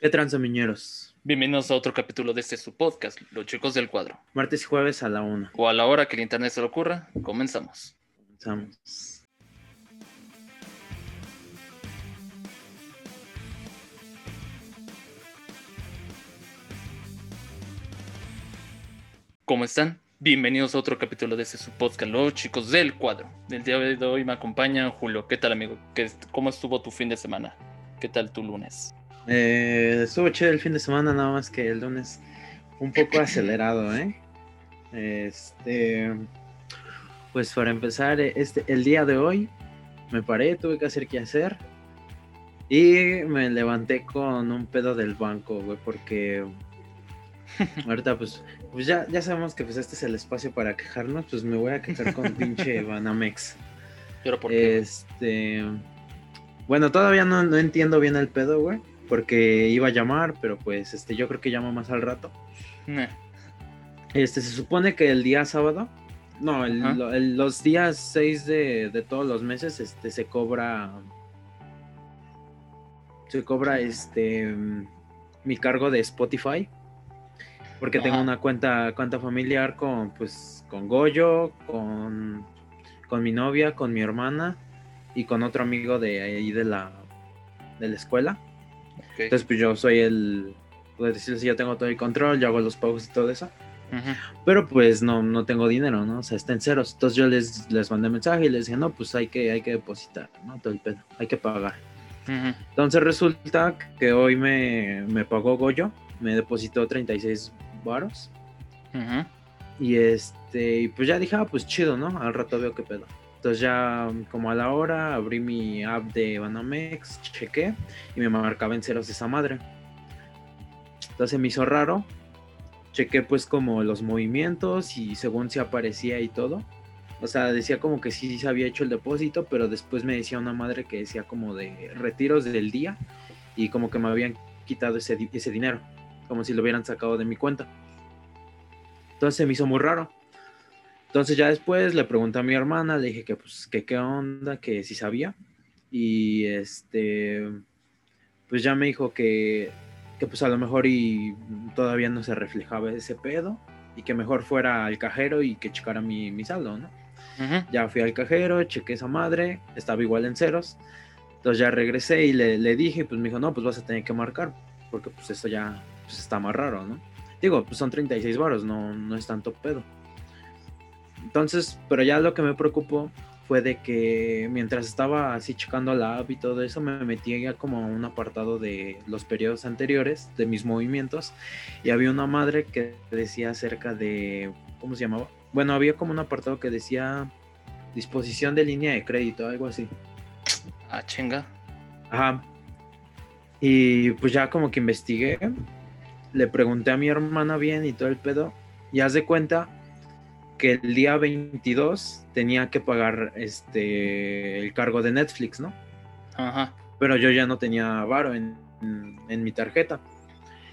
¿Qué tranzamiñeros? Bienvenidos a otro capítulo de este su podcast, Los Chicos del Cuadro. Martes y jueves a la una. O a la hora que el internet se le ocurra, comenzamos. Comenzamos. ¿Cómo están? Bienvenidos a otro capítulo de este su podcast, Los Chicos del Cuadro. El día de hoy me acompaña Julio. ¿Qué tal, amigo? ¿Qué- ¿Cómo estuvo tu fin de semana? ¿Qué tal tu lunes? Eh, estuvo chido el fin de semana, nada más que el lunes un poco acelerado, ¿eh? Este, pues para empezar, eh, este, el día de hoy me paré, tuve que hacer qué hacer y me levanté con un pedo del banco, güey, porque ahorita pues, pues ya, ya sabemos que pues este es el espacio para quejarnos, pues me voy a quejar con pinche Banamex. Pero por qué? Este. Bueno, todavía no, no entiendo bien el pedo, güey. Porque iba a llamar, pero pues este, yo creo que llamo más al rato. Nah. Este, se supone que el día sábado. No, el- Ajá. lo- el- los días 6 de, de todos los meses, este, se cobra. Se cobra este. Mi cargo de Spotify. Porque tengo una cuenta, cuenta familiar con, pues, con Goyo, con, con mi novia, con mi hermana y con otro amigo de ahí de la, de la escuela. Entonces, pues yo soy el, puedo decirles, yo tengo todo el control, yo hago los pagos y todo eso. Pero pues no, no tengo dinero, ¿no? O sea, está en ceros. Entonces yo les, les mandé mensaje y les dije, no, pues hay que, hay que depositar, ¿no? Todo el pedo, hay que pagar. Entonces resulta que hoy me, me pagó Goyo, me depositó 36 varos. Y este, y pues ya dije, ah, pues chido, ¿no? Al rato veo qué pedo. Entonces ya como a la hora abrí mi app de Banamex, chequé y me marcaba en ceros esa madre. Entonces me hizo raro. Chequé pues como los movimientos y según se aparecía y todo. O sea, decía como que sí se había hecho el depósito, pero después me decía una madre que decía como de retiros del día y como que me habían quitado ese, ese dinero, como si lo hubieran sacado de mi cuenta. Entonces se me hizo muy raro. Entonces ya después le pregunté a mi hermana, le dije que pues que qué onda, que si sabía. Y este, pues ya me dijo que, que pues a lo mejor y todavía no se reflejaba ese pedo y que mejor fuera al cajero y que checara mi, mi saldo, ¿no? Ya fui al cajero, chequé esa madre, estaba igual en ceros. Entonces ya regresé y le, le dije, pues me dijo, no, pues vas a tener que marcar, porque pues esto ya pues, está más raro, ¿no? Digo, pues son 36 varos, no, no es tanto pedo. Entonces, pero ya lo que me preocupó fue de que mientras estaba así checando la app y todo eso, me metí ya como a un apartado de los periodos anteriores, de mis movimientos, y había una madre que decía acerca de, ¿cómo se llamaba? Bueno, había como un apartado que decía disposición de línea de crédito, algo así. Ah, chinga. Ajá. Y pues ya como que investigué, le pregunté a mi hermana bien y todo el pedo, y haz de cuenta que el día 22 tenía que pagar este el cargo de Netflix, ¿no? Ajá. Pero yo ya no tenía varo en, en- en mi tarjeta.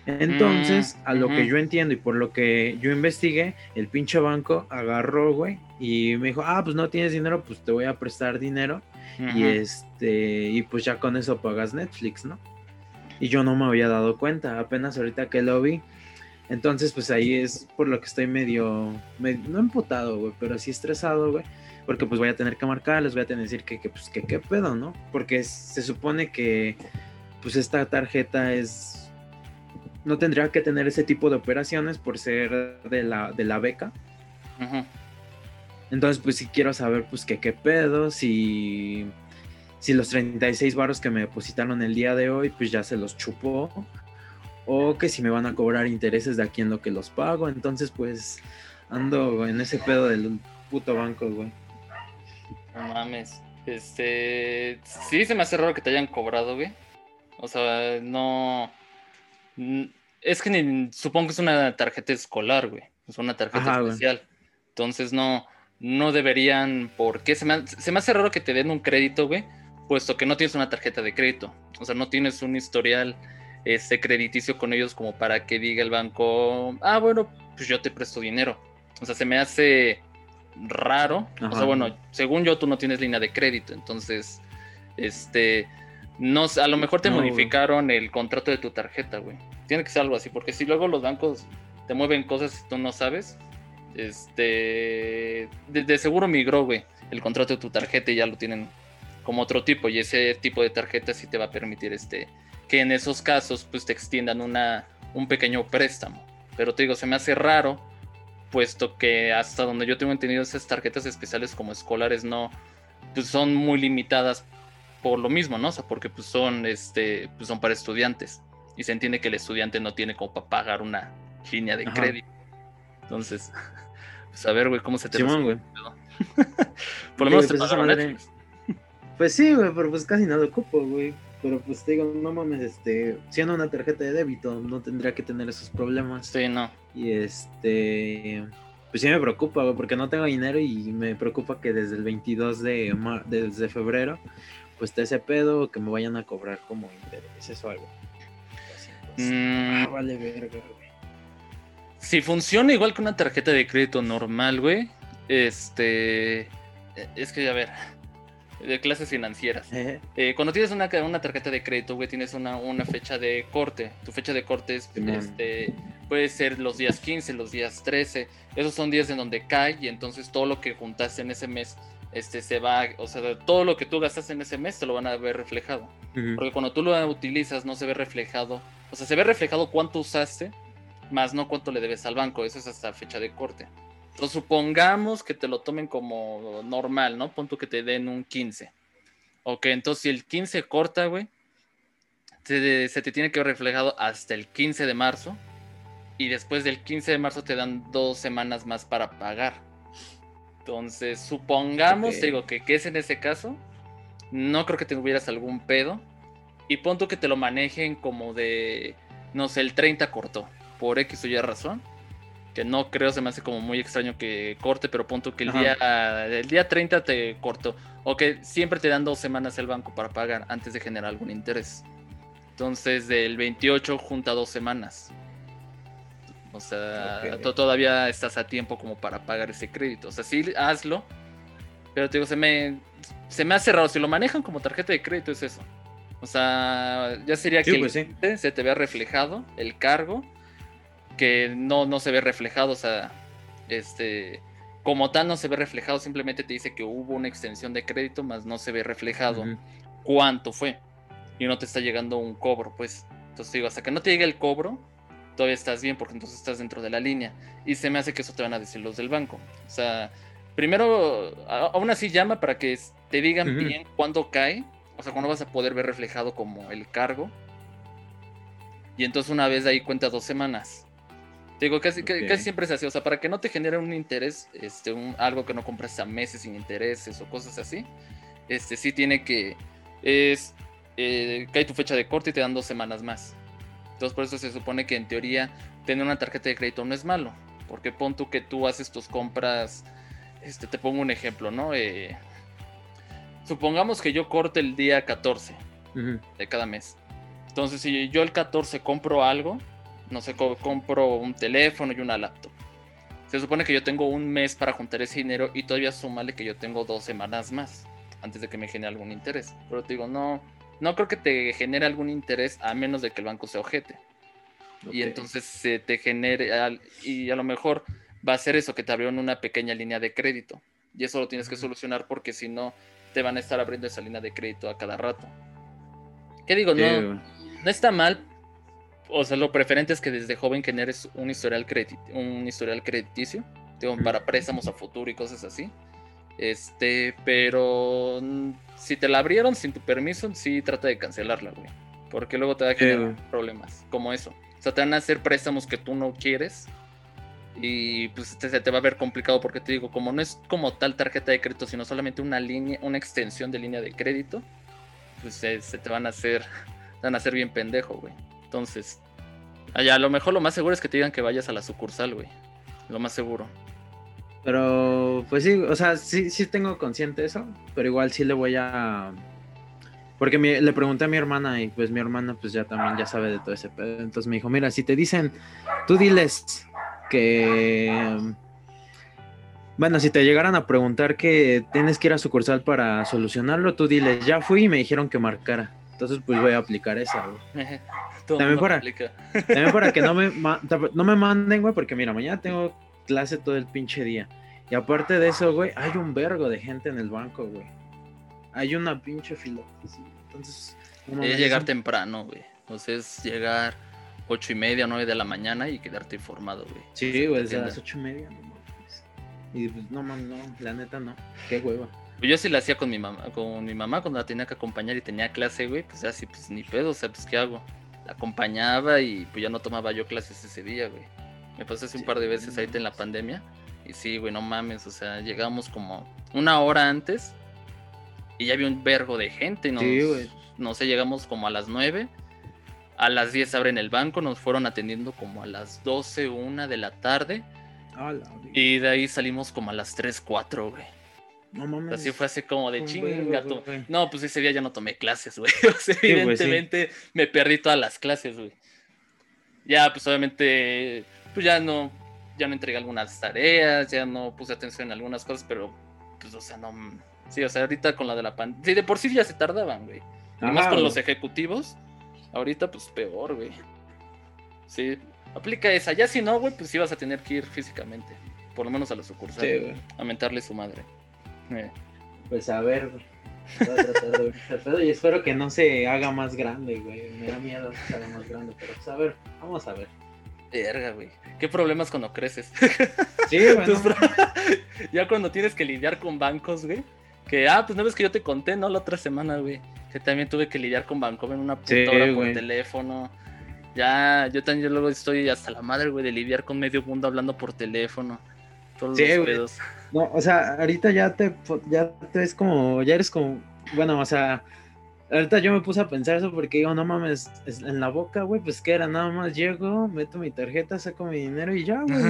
Entonces, Mm, a lo que yo entiendo y por lo que yo investigué, el pinche banco agarró, güey, y me dijo, ah, pues no tienes dinero, pues te voy a prestar dinero y este y pues ya con eso pagas Netflix, ¿no? Y yo no me había dado cuenta, apenas ahorita que lo vi. Entonces, pues ahí es por lo que estoy medio, me- no emputado, güey, pero sí estresado, güey, porque pues voy a tener que marcar, les voy a tener que decir que, que pues que qué pedo, ¿no? Porque se supone que pues esta tarjeta es no tendría que tener ese tipo de operaciones por ser de la de la beca. Entonces, pues sí quiero saber, pues, que qué pedo, si, si los 36 varos que me depositaron el día de hoy, pues ya se los chupó, o que si me van a cobrar intereses de aquí en lo que los pago. Entonces, pues, ando en ese pedo del puto banco, güey. No mames. Este. Sí, se me hace raro que te hayan cobrado, güey. O sea, no. Es que ni- supongo que es una tarjeta escolar, güey. Es una tarjeta Ajá, güey. especial. Entonces no, no deberían. ¿Por qué? Se me, se me hace raro que te den un crédito, güey. Puesto que no tienes una tarjeta de crédito. O sea, no tienes un historial este, crediticio con ellos como para que diga el banco. Ah, bueno, pues yo te presto dinero. O sea, se me hace raro. O sea, bueno, según yo, tú no tienes línea de crédito. Entonces, este, No, a lo mejor te No, güey. modificaron el contrato de tu tarjeta, güey. Tiene que ser algo así, porque si luego los bancos te mueven cosas y tú no sabes, este, de, de seguro migró, güey, el contrato de tu tarjeta y ya lo tienen como otro tipo y ese tipo de tarjeta sí te va a permitir, este, que en esos casos, pues te extiendan una, un pequeño préstamo. Pero te digo, se me hace raro, puesto que hasta donde yo tengo entendido esas tarjetas especiales como escolares no, pues son muy limitadas por lo mismo, ¿no? O sea, porque pues son, este, pues son para estudiantes. Y se entiende que el estudiante no tiene como para pagar una línea de Ajá. crédito. Entonces, pues a ver, güey, cómo se te Simón, güey. Por lo menos te pues, pagaron. Pues sí, güey, pero pues casi no lo ocupo, güey. Pero pues te digo, no mames, este, siendo una tarjeta de débito, no tendría que tener esos problemas. Sí, no. Y este, pues sí me preocupa, güey, porque no tengo dinero y me preocupa que desde el 22 de, mar- desde febrero, pues esté ese pedo, que me vayan a cobrar como intereses o algo. Así, pues, Mm, ah, vale verga, güey. Si funciona igual que una tarjeta de crédito normal, güey, este. eh, Es que, a ver, de clases financieras. Eh, cuando tienes una, una tarjeta de crédito, güey, tienes una, una fecha de corte. Tu fecha de corte es, este, puede ser los días 15, los días 13. Esos son días en donde cae y entonces todo lo que juntaste en ese mes este, se va, o sea, todo lo que tú gastaste en ese mes te lo van a ver reflejado. Porque cuando tú lo utilizas no se ve reflejado. O sea, se ve reflejado cuánto usaste, más no cuánto le debes al banco. Eso es hasta fecha de corte. Entonces supongamos que te lo tomen como normal, ¿no? Punto que te den un 15. Ok, entonces si el 15 corta, güey, se, se te tiene que ver reflejado hasta el 15 de marzo. Y después del 15 de marzo te dan dos semanas más para pagar. Entonces, supongamos, te digo, que, que es en ese caso. No creo que tuvieras algún pedo. Y punto que te lo manejen como de, no sé, el 30 cortó. Por X o Y razón. Que no creo, se me hace como muy extraño que corte, pero punto que el Ajá. día, el día 30 te cortó. O que siempre te dan dos semanas el banco para pagar antes de generar algún interés. Entonces, del 28 junta dos semanas. O sea, Ok. to- todavía estás a tiempo como para pagar ese crédito. O sea, sí, hazlo. Pero te digo, se me, se me hace raro. Si lo manejan como tarjeta de crédito, es eso. O sea, ya sería Sí, que el pues sí. 15 se te vea reflejado el cargo, que no, no se ve reflejado. O sea, este, como tal no se ve reflejado, simplemente te dice que hubo una extensión de crédito, más no se ve reflejado cuánto fue. Y no te está llegando un cobro, pues. Entonces digo, hasta que no te llegue el cobro, todavía estás bien, porque entonces estás dentro de la línea. Y se me hace que eso te van a decir los del banco. O sea, primero, aún así llama para que te digan bien cuándo cae. O sea, cuándo vas a poder ver reflejado como el cargo. Y entonces una vez de ahí cuenta dos semanas. Te digo, casi, ca- Ok. casi siempre es así. O sea, para que no te genere un interés, este, un, algo que no compras a meses sin intereses o cosas así. Este sí tiene que. Es. Eh, cae tu fecha de corte y te dan dos semanas más. Entonces, por eso se supone que en teoría tener una tarjeta de crédito no es malo. Porque pon tú que tú haces tus compras. Este, te pongo un ejemplo, ¿no? Eh, supongamos que yo corte el día 14 Ujú. de cada mes. Entonces, si yo el 14 compro algo, no sé, co- compro un teléfono y una laptop. Se supone que yo tengo un mes para juntar ese dinero y todavía súmale que yo tengo dos semanas más antes de que me genere algún interés. Pero te digo, no, no creo que te genere algún interés a menos de que el banco se ojete. Y entonces se te genere, y a lo mejor va a ser eso, que te abrieron una pequeña línea de crédito. Y eso lo tienes que solucionar porque si no, te van a estar abriendo esa línea de crédito a cada rato. ¿Qué digo? No, no está mal. O sea, lo preferente es que desde joven generes un historial, credi- un historial crediticio, digo, para préstamos a futuro y cosas así. Este, pero si te la abrieron sin tu permiso, sí trata de cancelarla, güey. Porque luego te va a generar güey. problemas, como eso. O sea, te van a hacer préstamos que tú no quieres. Y pues te- se te va a ver complicado porque te digo, como no es como tal tarjeta de crédito, sino solamente una línea, una extensión de línea de crédito, pues se, se te van a hacer, te van a hacer bien pendejo, güey. Entonces, allá a lo mejor lo más seguro es que te digan que vayas a la sucursal, güey. Lo más seguro. Pero, pues sí, o sea, sí, sí tengo consciente eso, pero igual sí le voy a... Porque le pregunté a mi hermana y pues mi hermana pues ya también ya sabe de todo ese pedo. Entonces me dijo, mira, si te dicen, tú diles que... Bueno, si te llegaran a preguntar que tienes que ir a sucursal para solucionarlo, tú diles, ya fui y me dijeron que marcara. Entonces, pues voy a aplicar esa, güey. Todo También para-. También para que no me, no me manden, güey, porque mira, mañana tengo clase todo el pinche día. Y aparte de eso, güey, hay un vergo de gente en el banco, güey. Hay una pinche fila. Entonces, Es llegar temprano, güey. Entonces, llegar ocho y media, nueve de la mañana y quedarte informado, güey. Sí, güey, desde las ocho y media, no mames. Y pues, no mames, no, la neta no. Qué hueva. Pues Yo sí la hacía con mi mamá, con mi mamá cuando la tenía que acompañar y tenía clase, güey, pues así, pues ni pedo, o sea, pues ¿qué hago? La acompañaba y pues ya no tomaba yo clases ese día, güey. Me pasé así un par de no veces ahorita en la pandemia y sí, güey, no mames, o sea, llegamos como una hora antes y ya había un vergo de gente, Sí, güey. no sé, llegamos como a las 9, a las 10 abren el banco, nos fueron atendiendo como a las 12, una de la tarde y de ahí salimos como a las 3, 4, güey. No mames. Así fue así como de chinga. No, pues ese día ya no tomé clases, güey. O sea, güey, sí. evidentemente me perdí todas las clases, güey. Ya, pues obviamente, pues ya no, ya no entregué algunas tareas, ya no puse atención en algunas cosas, pero, pues, o sea, no. Sí, o sea, ahorita con la de la pandemia. Sí, de por sí ya se tardaban, güey. Y más Ajá, con los ejecutivos, ahorita, pues peor, güey. Sí, aplica esa. Ya si no, güey, pues sí vas a tener que ir físicamente. Por lo menos a la sucursal. Sí, güey. a mentarle su madre. Eh. Pues a ver, güey. Voy a tratar de ver qué pedo y espero que no se haga más grande, güey. Me da miedo que se haga más grande, pero pues a ver, vamos a ver. Verga, güey. ¿Qué problemas cuando creces? Sí, güey. Tus no pro- ya cuando tienes que lidiar con bancos, güey. Que, ah, pues no ves que yo te conté, ¿no? La otra semana, güey. Que también tuve que lidiar con banco en una puta Sí, hora por teléfono. Ya, yo también luego estoy hasta la madre, güey, de lidiar con medio mundo hablando por teléfono. Todos Sí, los güey. No, o sea, ahorita ya te, ya te ves como, ya eres como, bueno, o sea, ahorita yo me puse a pensar eso porque digo, no mames, es- en la boca, güey, pues que era, nada más llego, meto mi tarjeta, saco mi dinero y ya, güey,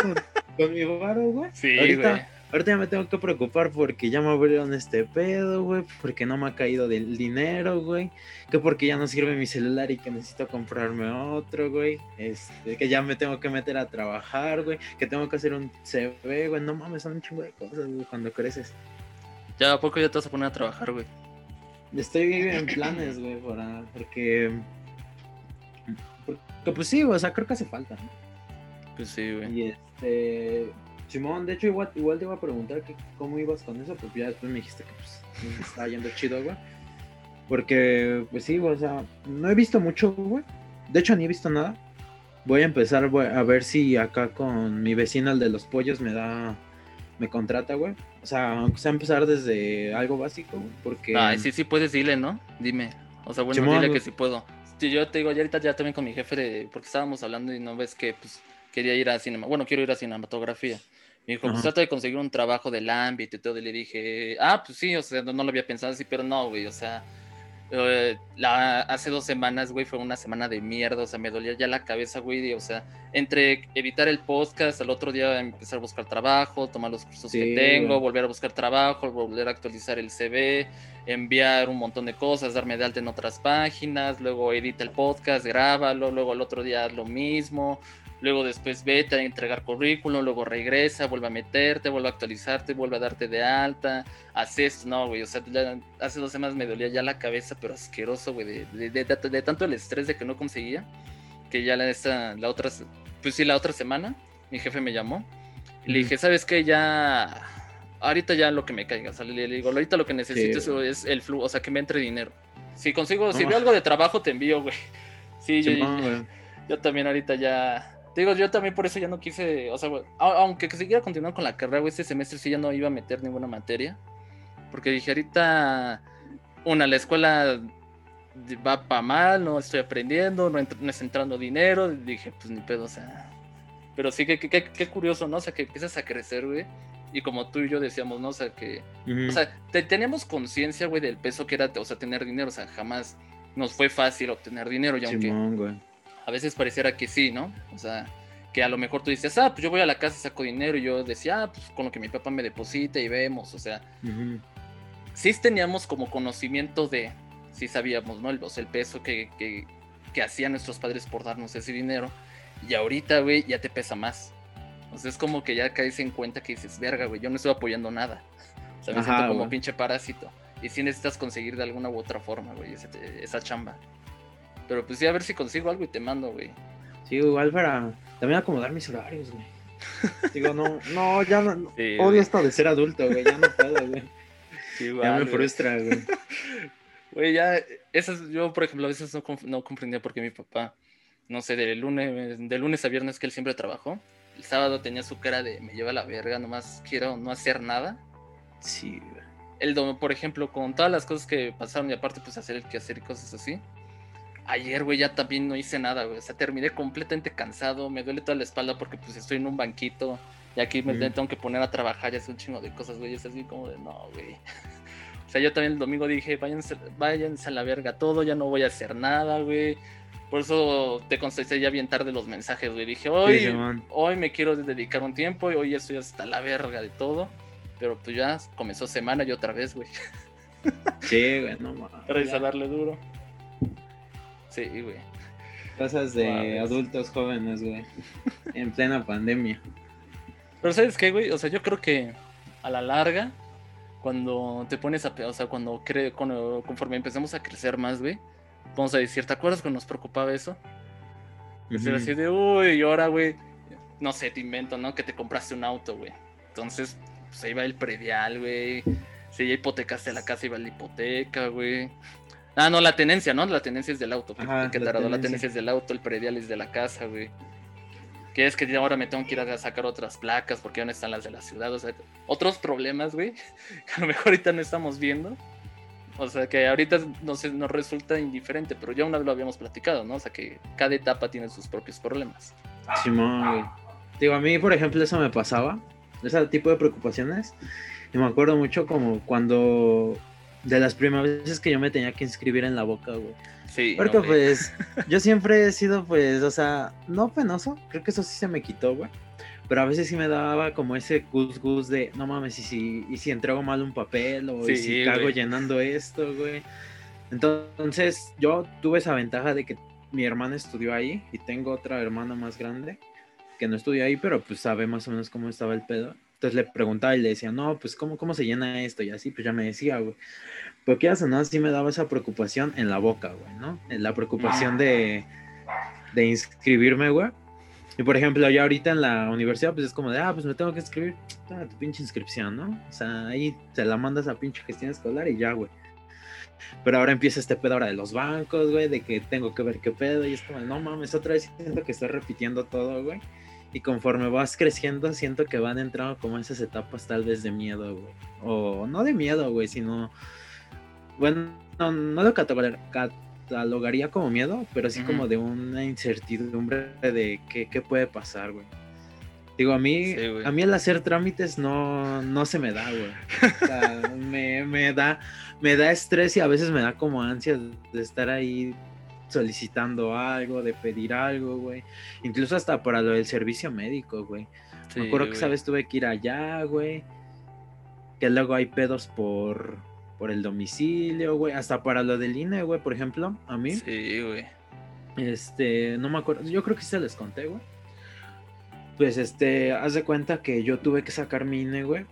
con, con mi varo, güey. Sí, ahorita, güey. Ahorita ya me tengo que preocupar porque ya me abrieron este pedo, güey, porque no me ha caído del dinero, güey, que porque ya no sirve mi celular y que necesito comprarme otro, güey, este, que ya me tengo que meter a trabajar, güey, que tengo que hacer un CV, güey, no mames, son un chingo de cosas, güey, cuando creces. Ya a poco ya te vas a poner a trabajar, güey. Estoy en planes, güey, para, porque, porque, pues sí, güey, o sea, creo que hace falta, ¿no? Pues sí, güey. Y este. Simón, de hecho, igual, igual te iba a preguntar que cómo ibas con eso, pues ya después me dijiste que pues me estaba yendo chido, güey. Porque, pues sí, o sea, no he visto mucho, güey. De hecho, ni he visto nada. Voy a empezar güey, a ver si acá con mi vecino, el de los pollos, me da. Me contrata, güey. O sea, aunque sea empezar desde algo básico, güey, porque. Ay, sí, sí puedes, dile, ¿no? Dime. O sea, bueno, Simón, dile que sí puedo. Sí, yo te digo, ya ahorita ya también con mi jefe, de- porque estábamos hablando y no ves que pues quería ir a cinema. Bueno, quiero ir a cinematografía. Me dijo, pues trata de conseguir un trabajo del ámbito y todo. Y le dije, ah, pues sí, o sea, no, no lo había pensado así, pero no, güey, o sea, eh, la, hace dos semanas, güey, fue una semana de mierda, o sea, me dolía ya la cabeza, güey, y, o sea, entre evitar el podcast, al otro día empezar a buscar trabajo, tomar los cursos Sí, que tengo, güey. volver a buscar trabajo, volver a actualizar el CV, enviar un montón de cosas, darme de alta en otras páginas, luego edita el podcast, grábalo, luego el otro día haz lo mismo, luego después vete a entregar currículum, luego regresa, vuelve a meterte, vuelve a actualizarte, vuelve a darte de alta, haces, no, güey, o sea, ya hace dos semanas me dolía ya la cabeza, pero asqueroso, güey, de, de- de- de- tanto el estrés de que no conseguía, que ya la, esta, la otra, pues sí, la otra semana, mi jefe me llamó y le dije, ¿sabes qué? Ya, ahorita ya lo que me caiga, o sea, le, le digo, ahorita lo que necesito Sí, es, es el flujo, o sea, que me entre dinero. Si consigo, si No. veo algo de trabajo, te envío, güey. Sí, yo, Simón, güey. yo también ahorita ya. Te digo, yo también por eso ya no quise. O sea, aunque siguiera continuando con la carrera, güey, este semestre sí ya no iba a meter ninguna materia. Porque dije, ahorita. Una, la escuela va para mal, no estoy aprendiendo, no, no está entrando dinero. Dije, pues ni pedo, o sea. Pero sí que, que, curioso, ¿no? O sea, que empiezas a crecer, güey. Y como tú y yo decíamos, ¿no? O sea, que o sea, te- teníamos conciencia, güey, del peso que era, o sea, tener dinero. O sea, jamás nos fue fácil obtener dinero. Y aunque Simón. A veces pareciera que sí, ¿no? O sea, que a lo mejor tú dices, ah, pues yo voy a la casa y saco dinero. Y yo decía, ah, pues con lo que mi papá me deposita y vemos. O sea, sí teníamos como conocimiento de, sí sabíamos, ¿no? El, o sea, el peso que, que, que hacían nuestros padres por darnos ese dinero. Y ahorita, güey, ya te pesa más. O sea, es como que ya caes en cuenta que dices, verga, güey, yo no estoy apoyando nada. O sea, me Ajá, siento como pinche parásito. Y sí necesitas conseguir de alguna u otra forma, güey, esa chamba. Pero pues sí, a ver si consigo algo y te mando, güey. Sí, igual para también acomodar mis horarios, güey. Digo, no, no, ya no. odio esto de ser adulto, güey. Ya no puedo, güey. ya me frustra, güey. Güey, ya, esas, yo, por ejemplo, a veces no, no comprendía por qué mi papá, no sé, de lunes, de lunes a viernes que él siempre trabajó, el sábado tenía su cara de me lleva la verga, nomás quiero no hacer nada. Sí, güey. El por ejemplo, con todas las cosas que pasaron y aparte, pues hacer el quehacer y cosas así. Ayer, güey, ya también no hice nada, güey. O sea, terminé completamente cansado, me duele toda la espalda porque pues estoy en un banquito y aquí me tengo que poner a trabajar y hacer un chingo de cosas, güey. Es así como de, no, güey. O sea, yo también el domingo dije, váyanse, váyanse a la verga todo, ya no voy a hacer nada, güey. Por eso te contesté ya bien tarde los mensajes, güey. Dije, hoy, hoy me quiero dedicar un tiempo y hoy estoy hasta la verga de todo. Pero pues ya comenzó semana y otra vez, güey. Sí, güey, no mames. Darle duro. Sí, güey. Cosas de adultos jóvenes, güey. en plena pandemia. Pero ¿sabes qué, güey? O sea, yo creo que a la larga cuando te pones a, o sea, cuando, cre cuando conforme empezamos a crecer más, güey, vamos a decir, ¿te acuerdas cuando nos preocupaba eso? Decir así de, uy, y ahora, güey, no sé, te invento, ¿no? Que te compraste un auto, güey. Entonces, pues ahí va el predial, güey. Si ya hipotecaste la casa, iba la hipoteca, güey. Ah, no, la tenencia, ¿no? La tenencia es del auto. Ajá, que la, la tenencia es del auto, el predial es de la casa, güey que es que ahora me tengo que ir a sacar otras placas porque ya no están las de la ciudad, o sea, otros problemas, güey, que a lo mejor ahorita no estamos viendo. O sea, que ahorita nos, nos resulta indiferente, pero ya una vez lo habíamos platicado, ¿no? O sea, que cada etapa tiene sus propios problemas. Simón, güey. Digo, a mí, por ejemplo, eso me pasaba, ese tipo de preocupaciones. Y me acuerdo mucho como cuando, de las primeras veces que yo me tenía que inscribir en la boca, güey porque pues yo siempre he sido pues, o sea, no penoso, creo que eso sí se me quitó, güey. Pero a veces sí me daba como ese gus gus de, no mames, y si, y si entrego mal un papel o si cago llenando esto, güey. Entonces yo tuve esa ventaja de que mi hermana estudió ahí y tengo otra hermana más grande que no estudió ahí, pero pues sabe más o menos cómo estaba el pedo. Entonces le preguntaba y le decía, no, pues ¿cómo, cómo se llena esto? Y así, pues ya me decía, güey. Pero qué hace, ¿no? Sí me daba esa preocupación en la boca, güey, ¿no? La preocupación de, de inscribirme, güey. Y por ejemplo, ya ahorita en la universidad, pues es como de, ah, pues me tengo que inscribir. Ah, tu pinche inscripción, ¿no? O sea, ahí te la mandas a pinche gestión escolar y ya, güey. Pero ahora empieza este pedo ahora de los bancos, güey, de que tengo que ver qué pedo. Y es como, no mames, otra vez siento que estoy repitiendo todo, güey. Y conforme vas creciendo, siento que van entrando como esas etapas tal vez de miedo, güey. O no de miedo, güey, sino bueno, no, lo catalogaría como miedo, pero sí como de una incertidumbre de qué, puede pasar, güey. Digo, a mí, a mí el hacer trámites no, no se me da, güey. O sea, me, da, me da estrés y a veces me da como ansia de estar ahí solicitando algo, de pedir algo, güey. Incluso hasta para lo del servicio médico, güey. me acuerdo que sabes tuve que ir allá, güey. Que luego hay pedos por por el domicilio, güey, hasta para lo del INE, güey, por ejemplo, a mí. Sí, güey. Este, no me acuerdo, yo creo que sí se les conté, güey. Pues este, haz de cuenta que yo tuve que sacar mi INE, güey.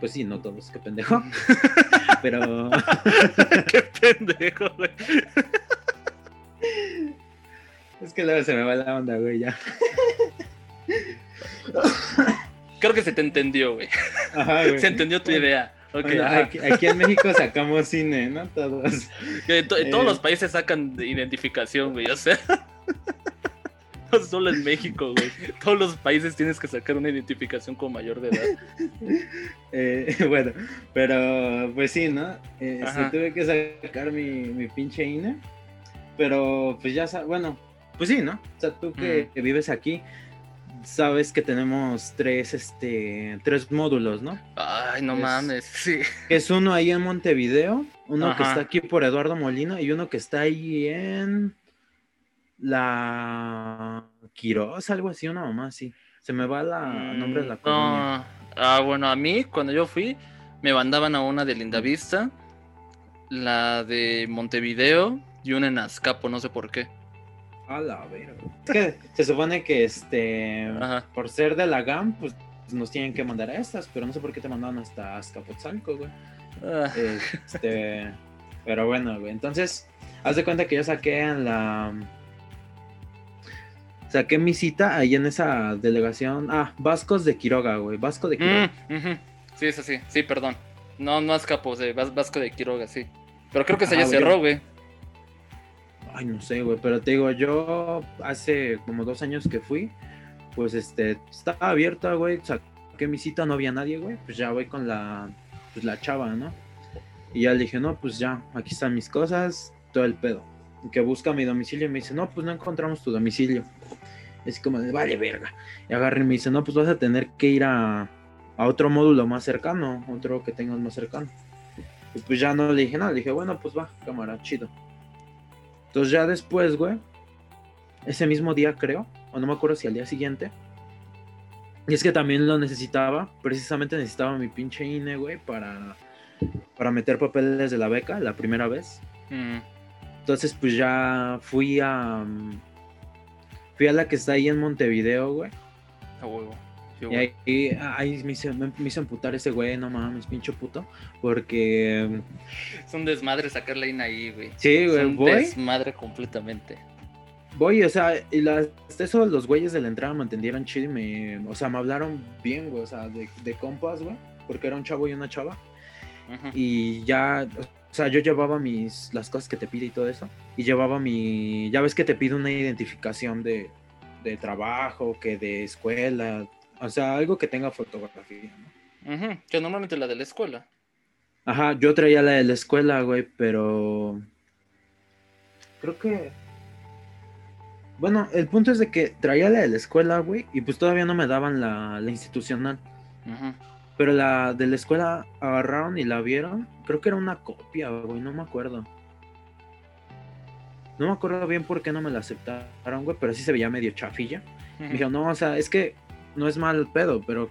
Pues sí, no todos, qué pendejo. Pero. qué pendejo, güey. Es que luego se me va la onda, güey, ya. Creo que se te entendió, güey. Ajá, güey. Se entendió tu idea aquí, en México sacamos cine, ¿no? Todos. todos eh, los países sacan identificación, güey. O sea. No solo en México, güey. Todos los países tienes que sacar una identificación como mayor de edad. Eh, bueno, pero pues sí, ¿no? Eh, tuve que sacar mi, mi pinche INE. Pero pues ya, bueno, pues sí, ¿no? O sea, tú que vives aquí, sabes que tenemos tres, este, tres módulos, ¿no? Ay, no mames, sí. Es uno ahí en Montevideo, uno que está aquí por Eduardo Molina y uno que está ahí en la Quiroz, algo así, una mamá así. Se me va la nombre de la mm, colonia. Ah, bueno, a mí cuando yo fui me mandaban a una de Lindavista, la de Montevideo y una en Azcapo, no sé por qué. A la verga. Es que se supone que este por ser de la GAM, pues nos tienen que mandar a estas, pero no sé por qué te mandaron hasta Azcapotzalco, güey. Ah, Este, pero bueno, güey. Entonces, haz de cuenta que yo saqué en la. Saqué mi cita ahí en esa delegación. Ah, Vascos de Quiroga, güey. Vasco de Quiroga. mm, ujú. Sí, eso sí, sí, perdón. No, no es Capos, de Vas- Vasco de Quiroga, sí. Pero creo que se Ah, ya güey. cerró, güey. Ay, no sé, güey. Pero te digo, yo hace como dos años que fui. Pues este, estaba abierta, güey. Saqué mi cita, no había nadie, güey. Pues ya voy con la. Pues la chava, ¿no? Y ya le dije, no, pues ya, aquí están mis cosas, todo el pedo. Que busca mi domicilio y me dice, no, pues no encontramos tu domicilio. Es como de, vale, verga. Y agarra y me dice, no, pues vas a tener que ir a, a otro módulo más cercano, otro que tengas más cercano. Y pues ya no le dije nada, le dije, bueno, pues va, cámara, chido. Entonces ya después, güey, ese mismo día creo, o no me acuerdo si al día siguiente. Y es que también lo necesitaba, precisamente necesitaba mi pinche INE, güey, para, para meter papeles de la beca la primera vez. Mm, Entonces, pues ya fui a. Fui a la que está ahí en Montevideo, güey. a huevo. Sí, Y ahí, ahí me, hizo, me, me hizo emputar ese güey, no mames, pinche puto. Porque. Es un desmadre sacar la INA ahí, güey. Sí, Es güey, un voy. desmadre completamente. Voy, o sea, y las, eso los güeyes de la entrada me entendieron chido y me. O sea, me hablaron bien, güey, o sea, de, de compas, güey. Porque era un chavo y una chava. Y ya, o sea, yo llevaba mis las cosas que te pide y todo eso y llevaba mi, ya ves que te pide una identificación de, de trabajo, que de escuela, o sea, algo que tenga fotografía, ¿no? Ujú, Que normalmente la de la escuela. Ajá, yo traía la de la escuela, güey, pero creo que bueno, el punto es de que traía la de la escuela, güey, y pues todavía no me daban la, la institucional. Ujú. Pero la de la escuela agarraron y la vieron. Creo que era una copia, güey, no me acuerdo. No me acuerdo bien por qué no me la aceptaron, güey, pero sí se veía medio chafilla. Me dijeron, no, o sea, es que no es mal pedo, pero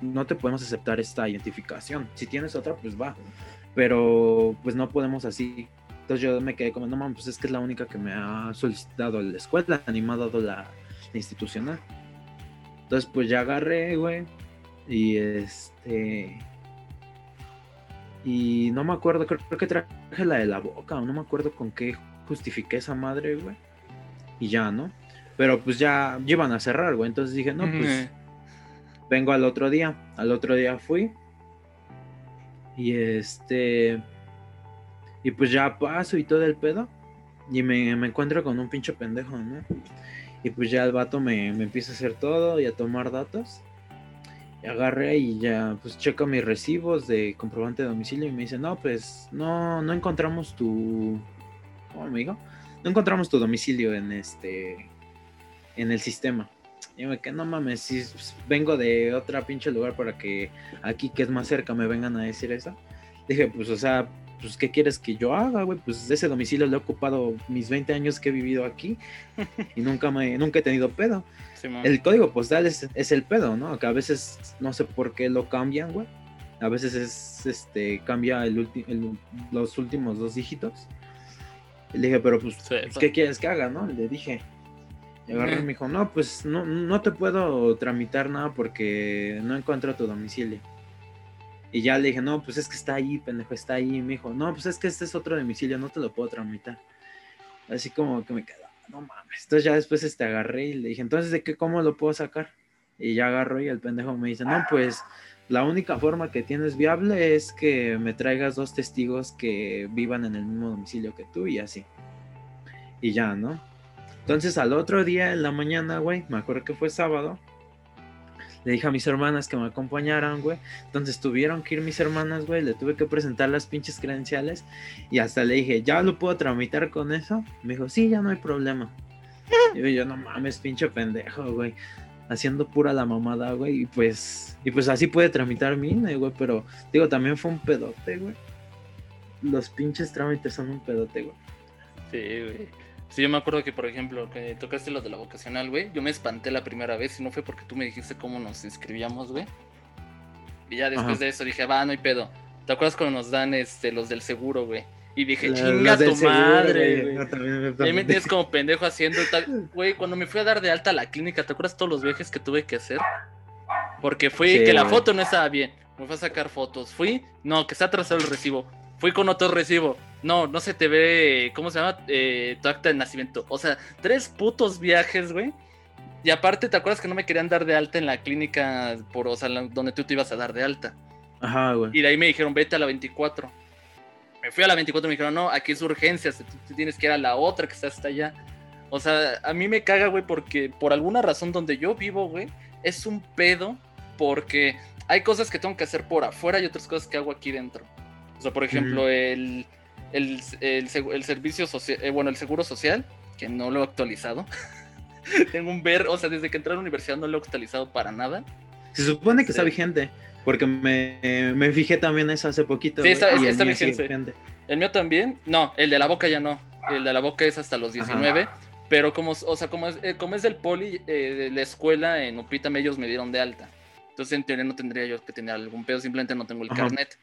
no te podemos aceptar esta identificación. Si tienes otra, pues va. Pero pues no podemos así. Entonces yo me quedé como, no mames, pues es que es la única que me ha solicitado la escuela, ni me ha dado la, institucional. Entonces pues ya agarré, güey. Y este... Y no me acuerdo, creo, que traje la de la boca, no me acuerdo con qué justifiqué esa madre, güey. Y ya, ¿no? Pero pues ya, iban a cerrar, güey. Entonces dije, no, pues vengo al otro día. Al otro día fui. Y este. Y pues ya paso y todo el pedo. Y me, me encuentro con un pinche pendejo, ¿no? Y pues ya el vato me, me empieza a hacer todo y a tomar datos. Y agarré y ya, pues checa mis recibos de comprobante de domicilio y me dice, no, pues no, no encontramos tu... ¿Cómo me dijo? No encontramos tu domicilio en este... En el sistema. Y me quedé, no mames, si vengo de otra pinche lugar para que aquí que es más cerca me vengan a decir eso. Dije, pues, o sea, pues, ¿qué quieres que yo haga, güey? Pues ese domicilio lo he ocupado mis 20 años que he vivido aquí y nunca me, nunca he tenido pedo. Simón. El código postal es, es el pedo, ¿no? Que a veces no sé por qué lo cambian, güey. A veces es, este, cambia el el- los últimos dos dígitos. Le dije, pero pues, Sí, pues, ¿qué quieres que haga, no? Le dije. Y agarró y me dijo, no, pues no, no te puedo tramitar nada porque no encuentro tu domicilio. Y ya le dije, no, pues es que está ahí, pendejo, está ahí. Y me dijo, no, pues es que este es otro domicilio, no te lo puedo tramitar. Así como que me quedó, no mames. Entonces ya después este agarré y le dije, entonces de qué, cómo lo puedo sacar? Y ya agarró y el pendejo me dice, no, pues la única forma que tienes viable es que me traigas dos testigos que vivan en el mismo domicilio que tú y así. Y ya, ¿no? Entonces al otro día en la mañana, güey, me acuerdo que fue sábado, le dije a mis hermanas que me acompañaran, güey. Entonces tuvieron que ir mis hermanas, güey. Le tuve que presentar las pinches credenciales. Y hasta le dije, ¿ya lo puedo tramitar con eso? Me dijo, sí, ya no hay problema. Y yo, no mames, pinche pendejo, güey. Haciendo pura la mamada, güey. Y pues, y pues así puede tramitar mi güey. Pero, digo, también fue un pedote, güey. Los pinches trámites son un pedote, güey. Sí, güey. Sí, yo me acuerdo que, por ejemplo, que tocaste lo de la vocacional, güey. Yo me espanté la primera vez y no fue porque tú me dijiste cómo nos inscribíamos, güey. Y ya después Ajá. de eso dije, va, no hay pedo. ¿Te acuerdas cuando nos dan este, los del seguro, güey? Y dije, La- chinga tu seguro, madre, güey. No, también Ahí me tienes como pendejo haciendo tal. Güey, cuando me fui a dar de alta a la clínica, ¿te acuerdas todos los viajes que tuve que hacer? Porque fue Sí, que la güey. foto no estaba bien. Me fue a sacar fotos. Fui, no, que está atrasado el recibo. Fui con otro recibo. No, no se te ve, ¿cómo se llama? Eh, tu acta de nacimiento. O sea, tres putos viajes, güey. Y aparte, ¿te acuerdas que no me querían dar de alta en la clínica por, o sea, donde tú te ibas a dar de alta? Ajá, güey. Y de ahí me dijeron, vete a la 24. Me fui a la 24 y me dijeron, no, aquí es urgencia, tú tienes que ir a la otra que está hasta allá. O sea, a mí me caga, güey, porque por alguna razón donde yo vivo, güey, es un pedo porque hay cosas que tengo que hacer por afuera y otras cosas que hago aquí dentro. O sea, por ejemplo, el, el, el, servicio social, eh, bueno, el seguro social, que no lo he actualizado. tengo un ver, o sea, desde que entré a la universidad no lo he actualizado para nada. Se supone que está vigente. Porque me, me, fijé también eso hace poquito. Sí, está, está vigente. El mío también. No, el de la boca ya no. El de la boca es hasta los 19. Pero como, o sea, como es, eh, como es del poli, eh, de la escuela en Upita ellos me dieron de alta. Entonces en teoría no tendría yo que tener algún pedo, simplemente no tengo el carnet.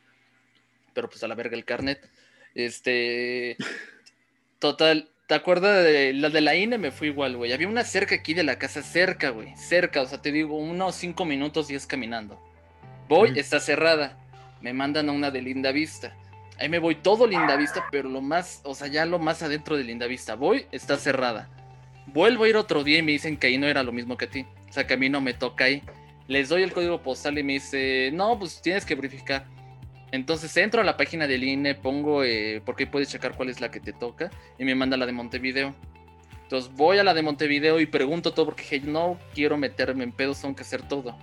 Pero pues a la verga el carnet. Este. Total. ¿Te acuerdas de la de la INE? Me fui igual, güey. Había una cerca aquí de la casa, cerca, güey. Cerca, o sea, te digo, unos cinco minutos y es caminando. Voy, está cerrada. Me mandan a una de Linda Vista. Ahí me voy todo Linda Vista, pero lo más, o sea, ya lo más adentro de Linda Vista. Voy, está cerrada. Vuelvo a ir otro día y me dicen que ahí no era lo mismo que a ti. O sea, que a mí no me toca ahí. Les doy el código postal y me dice, no, pues tienes que verificar. Entonces entro a la página del INE, pongo, eh, porque ahí puedes checar cuál es la que te toca, y me manda la de Montevideo. Entonces voy a la de Montevideo y pregunto todo, porque no quiero meterme en pedos, tengo que hacer todo.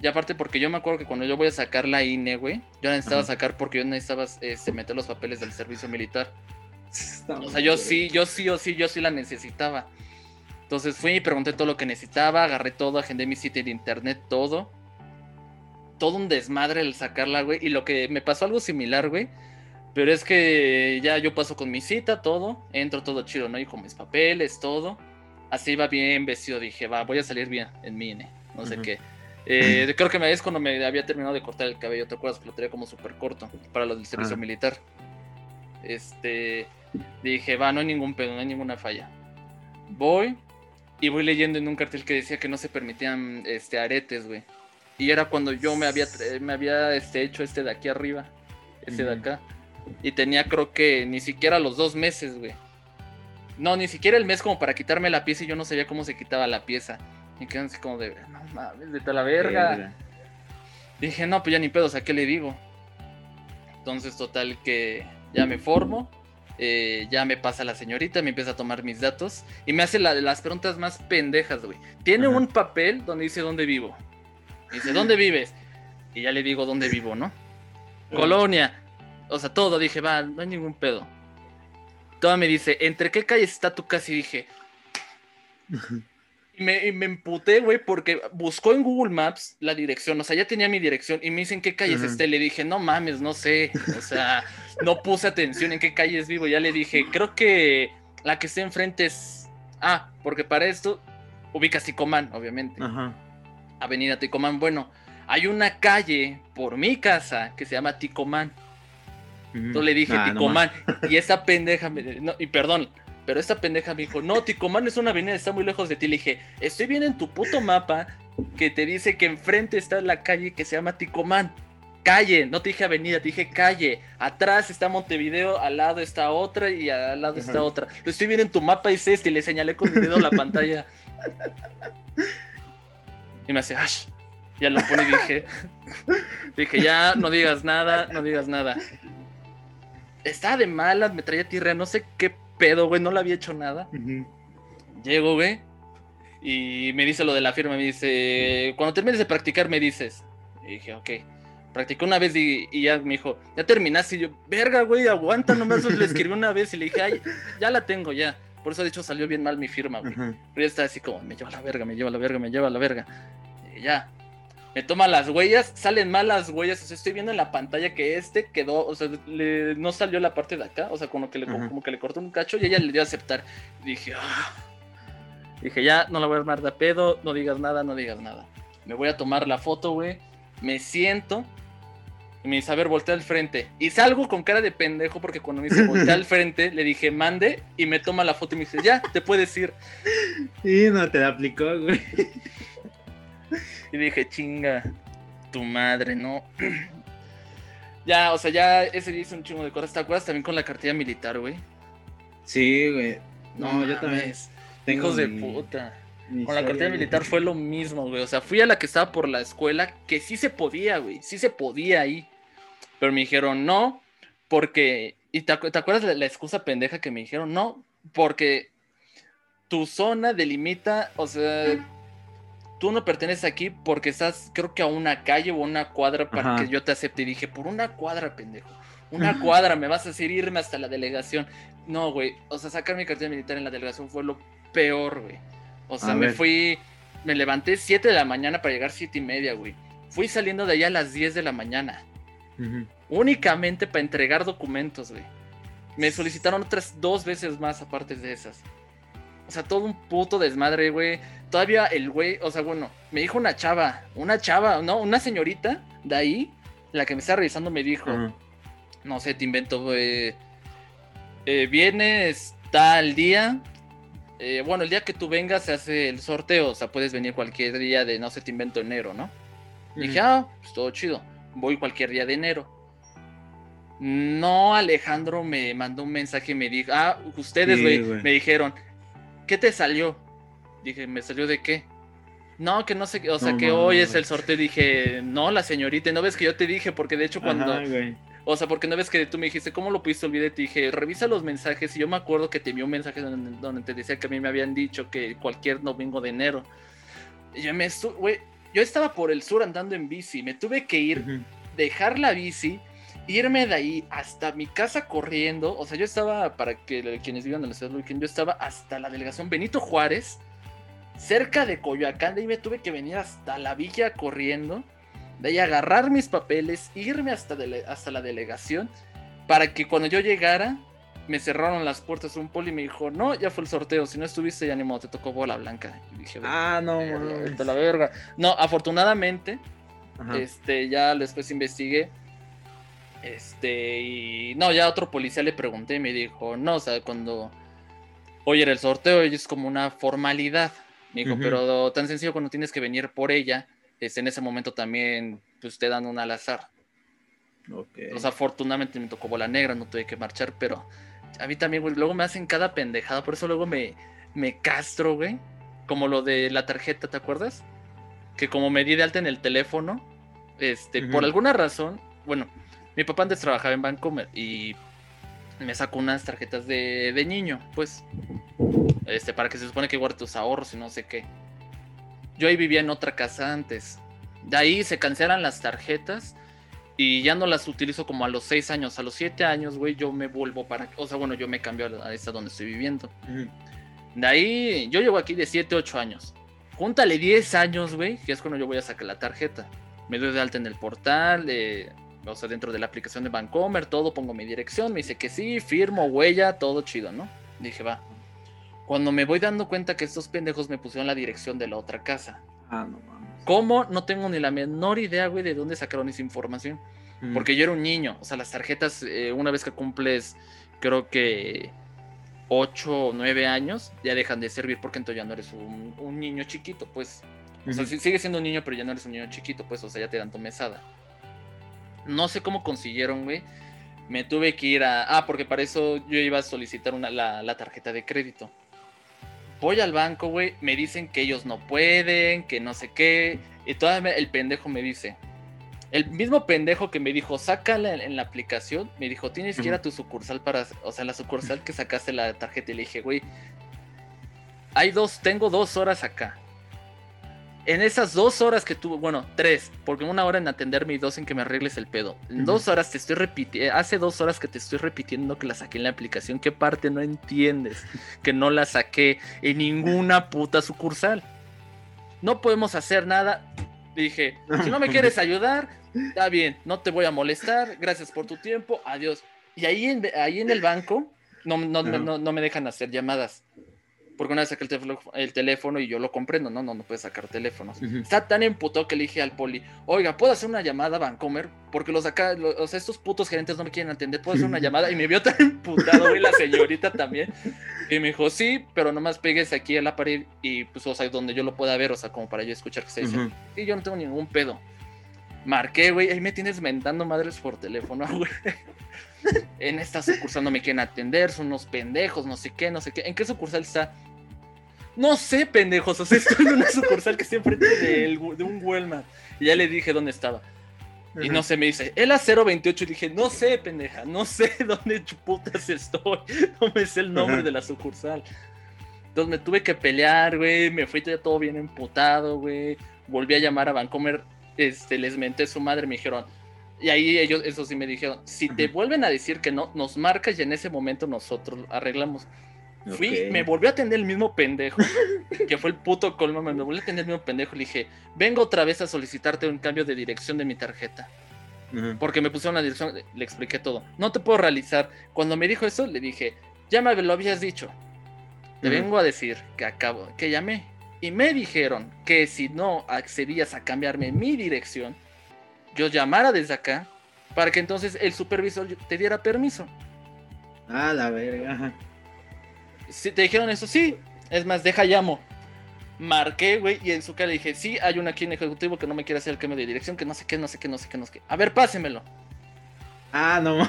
Y aparte porque yo me acuerdo que cuando yo voy a sacar la INE, güey, yo la necesitaba sacar porque yo necesitaba este, meter los papeles del servicio militar. o sea, yo sí, yo sí o sí, yo sí la necesitaba. Entonces fui y pregunté todo lo que necesitaba, agarré todo, agendé mi sitio de internet, todo. Todo un desmadre el sacarla, güey. Y lo que me pasó algo similar, güey. Pero es que ya yo paso con mi cita, todo. Entro todo chido, ¿no? Y con mis papeles, todo. Así iba bien vestido. Dije, va, voy a salir bien en mi INE. No sé qué. Eh, creo que me es cuando me había terminado de cortar el cabello. ¿Te acuerdas que lo tenía como súper corto para lo del servicio ah. militar? Este. Dije, va, no hay ningún pedo, no hay ninguna falla. Voy, y voy leyendo en un cartel que decía que no se permitían este, aretes, güey. Y era cuando yo me había, me había este, hecho este de aquí arriba, este de acá. Y tenía creo que ni siquiera los dos meses, güey. No, ni siquiera el mes como para quitarme la pieza y yo no sabía cómo se quitaba la pieza. Y quedan así como de, no mames, de la verga. Dije, no, pues ya ni pedo, o sea, ¿qué le digo? Entonces, total que ya me formo eh, ya me pasa la señorita, me empieza a tomar mis datos y me hace las preguntas más pendejas, güey. Tiene un papel donde dice dónde vivo. Dice, ¿dónde vives? Y ya le digo dónde vivo, ¿no? Colonia. O sea, todo. Dije, va, no hay ningún pedo. Toda me dice, ¿entre qué calles está tu casa? Y dije, Y me, me emputé, güey, porque buscó en Google Maps la dirección. O sea, ya tenía mi dirección y me dicen qué calles esté. Le dije, no mames, no sé. O sea, no puse atención en qué calles vivo. Ya le dije, creo que la que está enfrente es. Ah, porque para esto ubicas Ticomán, obviamente. Avenida Ticomán. Bueno, hay una calle por mi casa que se llama Ticomán. Entonces le dije Ticomán. y esa pendeja me. y perdón, pero esta pendeja me dijo, no, Ticomán es una avenida, está muy lejos de ti. Le dije, estoy viendo en tu puto mapa que te dice que enfrente está la calle que se llama Ticomán. Calle, no te dije avenida, te dije calle. Atrás está Montevideo, al lado está otra y al lado está otra. Lo estoy viendo en tu mapa y este y le señalé con mi dedo la pantalla. Y me hace, ¡ash! Ya lo pone y dije, dije, ya no digas nada, no digas nada. Estaba de malas, me traía tierra, no sé qué pedo, güey, no le había hecho nada. Llego, güey, y me dice lo de la firma, me dice, cuando termines de practicar me dices. Y dije, ok. Practicé una vez y, ya me dijo, ya terminaste. Y yo, verga, güey, aguanta, nomás le escribí una vez y le dije, ay, ya la tengo, ya. Por eso, de hecho, salió bien mal mi firma, güey. Pero ya está así como, me lleva la verga, me lleva la verga, me lleva la verga. Y ya, me toma las huellas, salen mal las huellas, o sea, estoy viendo en la pantalla que este quedó, o sea, no salió la parte de acá, o sea, como que le, como que le cortó un cacho y ella le dio a aceptar. dije, ah". Dije, ya, no la voy a armar de pedo, no digas nada, no digas nada. Me voy a tomar la foto, güey, me siento y me dice, a ver, voltea al frente. Y salgo con cara de pendejo porque cuando me dice voltea al frente, le dije, mande, y me toma la foto y me dice, ya, te puedes ir. Y no te la aplicó, güey. Y dije, chinga. tu madre, ¿no? ya, o sea, ya ese día hice un chingo de cosas. ¿Te acuerdas también con la cartilla militar, güey? Sí, güey. No, yo también. Tengo Hijos de puta. Con la cartilla militar fue lo mismo, güey. O sea, fui a la que estaba por la escuela, que sí se podía, güey. Sí se podía ahí. Pero me dijeron no, porque. ¿Y te, acuerdas de la excusa pendeja que me dijeron? No, porque tu zona delimita, o sea, tú no perteneces aquí porque estás, creo que a una calle o una cuadra para que yo te acepte. Y dije, por una cuadra, pendejo. Una cuadra, me vas a hacer irme hasta la delegación. No, güey. O sea, sacar mi cartilla militar en la delegación fue lo peor, güey. O sea, me fui, me levanté 7 de la mañana para llegar 7 y media, güey. Fui saliendo de allá a las 10 de la mañana. Únicamente para entregar documentos, güey. Me solicitaron otras dos veces más aparte de esas. O sea, todo un puto desmadre, güey. Todavía el güey, o sea, bueno, me dijo una chava, una chava, no, una señorita de ahí, la que me está revisando me dijo, no sé, te invento, güey. Eh, vienes tal día, eh, bueno, el día que tú vengas se hace el sorteo, o sea, puedes venir cualquier día de, no sé, te invento enero, ¿no? dije, ah, pues todo chido, voy cualquier día de enero. No, Alejandro me mandó un mensaje y me dijo, ah, ustedes, güey, me dijeron, ¿qué te salió? Dije, ¿me salió de qué? No, que no sé, o sea, que hoy es el sorteo. Dije, no, la señorita, ¿no ves que yo te dije? Porque de hecho cuando... O sea, porque no ves que tú me dijiste, ¿cómo lo pudiste olvidar? Te dije, revisa los mensajes. Y yo me acuerdo que te envió un mensaje donde, te decía que a mí me habían dicho que cualquier domingo de enero. Y yo me güey, yo estaba por el sur andando en bici. Me tuve que ir, dejar la bici, irme de ahí hasta mi casa corriendo. O sea, yo estaba, para que quienes vivan en la ciudad de yo estaba hasta la delegación Benito Juárez, cerca de Coyoacán. De ahí me tuve que venir hasta la villa corriendo de ahí agarrar mis papeles, irme hasta, hasta la delegación, para que cuando yo llegara, me cerraron las puertas un poli y me dijo, no, ya fue el sorteo, si no estuviste ya ni modo, te tocó bola blanca. Y dije, ah, no, de la verga. No, afortunadamente, este, ya después investigué. Este, y no, ya otro policía le pregunté y me dijo, no, o sea, cuando hoy era el sorteo, es como una formalidad. Me dijo, pero tan sencillo cuando tienes que venir por ella, este, en ese momento también pues, te dan un al azar. Okay. O sea, afortunadamente me tocó bola negra, no tuve que marchar, pero a mí también, güey, luego me hacen cada pendejada, por eso luego me, me castro, güey. Como lo de la tarjeta, ¿te acuerdas? Que como me di de alta en el teléfono, este, por alguna razón, bueno, mi papá antes trabajaba en Bancomer y me sacó unas tarjetas de, de niño, pues, este, para que se supone que guarde tus ahorros y no sé qué. Yo ahí vivía en otra casa antes. De ahí se cancelan las tarjetas y ya no las utilizo como a los 6 años. A los 7 años, güey, yo me vuelvo para... O sea, bueno, yo me cambio a esta donde estoy viviendo. De ahí, yo llevo aquí de 7, 8 años. Júntale 10 años, güey, que es cuando yo voy a sacar la tarjeta. Me doy de alta en el portal, o sea, dentro de la aplicación de Bancomer, todo, pongo mi dirección, me dice que sí, firmo, huella, todo chido, ¿no? Dije, va, cuando me voy dando cuenta que estos pendejos me pusieron la dirección de la otra casa. Ah, no mames. ¿Cómo? No tengo ni la menor idea, güey, de dónde sacaron esa información. Mm. Porque yo era un niño. O sea, las tarjetas, eh, una vez que cumples, creo que 8 o 9 años, ya dejan de servir porque entonces ya no eres un, niño chiquito, pues. O sea, sigue siendo un niño, pero ya no eres un niño chiquito, pues, o sea, ya te dan tu mesada. No sé cómo consiguieron, güey. Me tuve que ir a. Ah, porque para eso yo iba a solicitar una, la, la tarjeta de crédito voy al banco, güey, me dicen que ellos no pueden, que no sé qué, y todavía el pendejo me dice, el mismo pendejo que me dijo, sácala en, la aplicación, me dijo, tienes que ir a tu sucursal para, o sea, la sucursal que sacaste la tarjeta, y le dije, güey, hay dos, tengo dos horas acá en esas dos horas que tuvo, bueno, tres, porque una hora en atenderme y dos en que me arregles el pedo. En dos horas te estoy repitiendo, eh, hace dos horas que te estoy repitiendo que la saqué en la aplicación. ¿Qué parte no entiendes? Que no la saqué en ninguna puta sucursal. No podemos hacer nada. Dije, si no me quieres ayudar, está bien, no te voy a molestar, gracias por tu tiempo, adiós. Y ahí en, ahí en el banco no, no, no, no me dejan hacer llamadas. Porque una vez saqué el teléfono, y yo lo comprendo, no, no, no puedes sacar teléfonos. Está tan emputado que le dije al poli, oiga, ¿puedo hacer una llamada a Vancomer? Porque los acá, o sea, estos putos gerentes no me quieren atender, ¿puedo hacer una llamada? Y me vio tan emputado, y la señorita también. Y me dijo, sí, pero nomás pegues aquí a la pared y pues, o sea, donde yo lo pueda ver, o sea, como para yo escuchar que se dice. Y yo no tengo ningún pedo. Marqué, güey, ahí me tienes mentando madres por teléfono, güey. En esta sucursal no me quieren atender, son unos pendejos, no sé qué, no sé qué. ¿En qué sucursal está? No sé, pendejos, o sea, estoy en una sucursal que está enfrente de, de un Walmart. Y ya le dije dónde estaba. Y no se me dice, él a 028 y dije, no sé, pendeja, no sé dónde chuputas estoy. No me sé el nombre de la sucursal. Entonces me tuve que pelear, güey. Me fui ya todo bien emputado, güey. Volví a llamar a Vancomer. Este, les menté su madre, me dijeron. Y ahí ellos, eso sí me dijeron, si te vuelven a decir que no, nos marcas y en ese momento nosotros arreglamos. Fui, me volvió a atender el mismo pendejo, que fue el puto colmo, me volvió a atender el mismo pendejo. Le dije, vengo otra vez a solicitarte un cambio de dirección de mi tarjeta. Porque me pusieron la dirección, le expliqué todo. No te puedo realizar. Cuando me dijo eso, le dije, ya me lo habías dicho. Te vengo a decir que acabo, que llamé. Y me dijeron que si no accedías a cambiarme mi dirección, yo llamara desde acá para que entonces el supervisor te diera permiso. Ah, la verga. Si te dijeron eso, sí. Es más, deja llamo. Marqué, güey, y en su cara le dije, sí, hay una aquí en ejecutivo que no me quiere hacer el cambio de dirección, que no sé qué, no sé qué, no sé qué, no sé qué. A ver, pásemelo. Ah, no.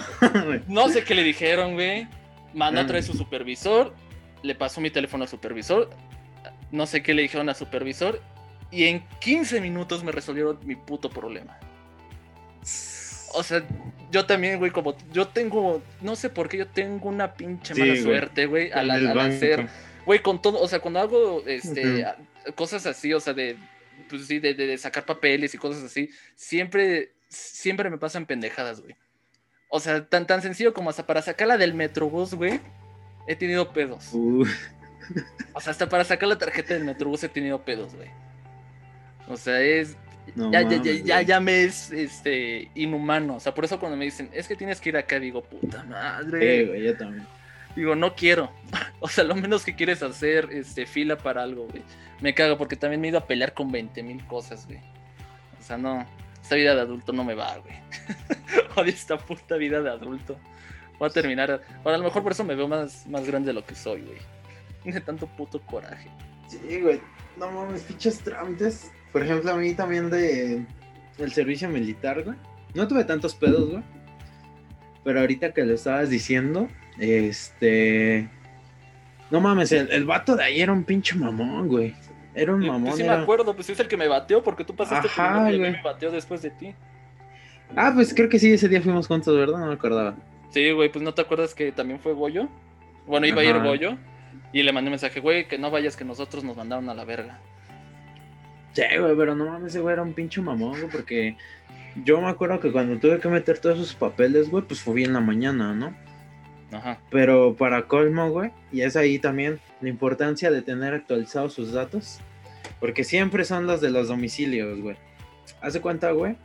no sé qué le dijeron, güey. Mandó a traer su supervisor, le pasó mi teléfono al supervisor, no sé qué le dijeron al supervisor, y en 15 minutos me resolvieron mi puto problema. O sea, yo también, güey, como yo tengo, no sé por qué yo tengo una pinche mala suerte, güey, al, hacer, güey, con todo, o sea, cuando hago este, cosas así, o sea, de, pues sí, de, sacar papeles y cosas así, siempre, siempre me pasan pendejadas, güey. O sea, tan, tan sencillo como hasta para sacarla del Metrobús, güey, he tenido pedos. O sea, hasta para sacar la tarjeta del Metrobús he tenido pedos, güey. O sea, es, ya, ya, ya, ya, me es este, inhumano. O sea, por eso cuando me dicen, es que tienes que ir acá, digo, puta madre. güey, yo también. Digo, no quiero. O sea, lo menos que quieres hacer, este, fila para algo, güey. Me cago porque también me he ido a pelear con 20 mil cosas, güey. O sea, no. Esta vida de adulto no me va, güey. Odio esta puta vida de adulto. Voy a terminar. Ahora, a lo mejor por eso me veo más, más grande de lo que soy, güey. De tanto puto coraje. Sí, güey. No mames, pinches trámites por ejemplo, a mí también de el servicio militar, güey. No tuve tantos pedos, güey. Pero ahorita que lo estabas diciendo, este. No mames, el, vato de ahí era un pinche mamón, güey. Era un mamón. sí, me acuerdo, pues es el que me bateó, porque tú pasaste Ajá, y me bateó después de ti. Ah, pues creo que sí, ese día fuimos juntos, ¿verdad? No me acordaba. Sí, güey, pues no te acuerdas que también fue Goyo. Bueno, iba a ir Goyo. Y le mandé un mensaje, güey, que no vayas, que nosotros nos mandaron a la verga. Sí, güey, pero no mames, ese güey era un pinche mamón, güey, porque yo me acuerdo que cuando tuve que meter todos esos papeles, güey, pues fue bien la mañana, ¿no? Ajá. Pero para colmo, güey, y es ahí también la importancia de tener actualizados sus datos, porque siempre son los de los domicilios, güey. Hace cuenta, güey,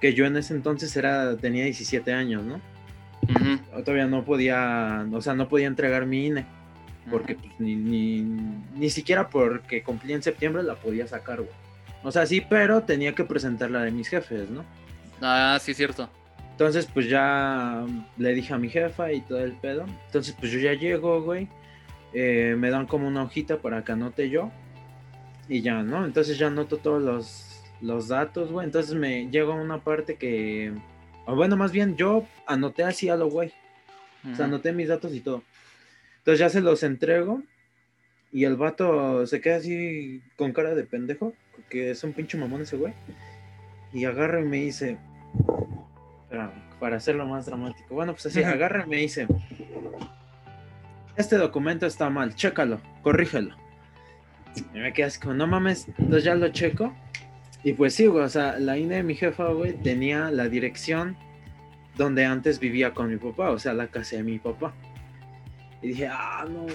que yo en ese entonces era tenía 17 años, ¿no? Todavía no podía, o sea, no podía entregar mi INE porque pues, ni, ni, ni, siquiera porque cumplí en septiembre la podía sacar, güey. O sea, sí, pero tenía que presentarla de mis jefes, ¿no? Ah, sí, cierto. Entonces, pues ya le dije a mi jefa y todo el pedo. Entonces, pues yo ya llego, güey. Eh, me dan como una hojita para que anote yo. Y ya, ¿no? Entonces ya anoto todos los, los datos, güey. Entonces me llega a una parte que... O bueno, más bien yo anoté así a lo güey. O sea, anoté mis datos y todo. Entonces ya se los entrego y el vato se queda así con cara de pendejo, porque es un pinche mamón ese güey. Y agarra y me dice, para hacerlo más dramático, bueno, pues así, agarra y me dice, este documento está mal, chécalo, corrígelo. Y me quedas como, no mames, entonces ya lo checo. Y pues sí, güey, o sea, la INE de mi jefa, güey, tenía la dirección donde antes vivía con mi papá, o sea, la casa de mi papá. Y dije, ah, no.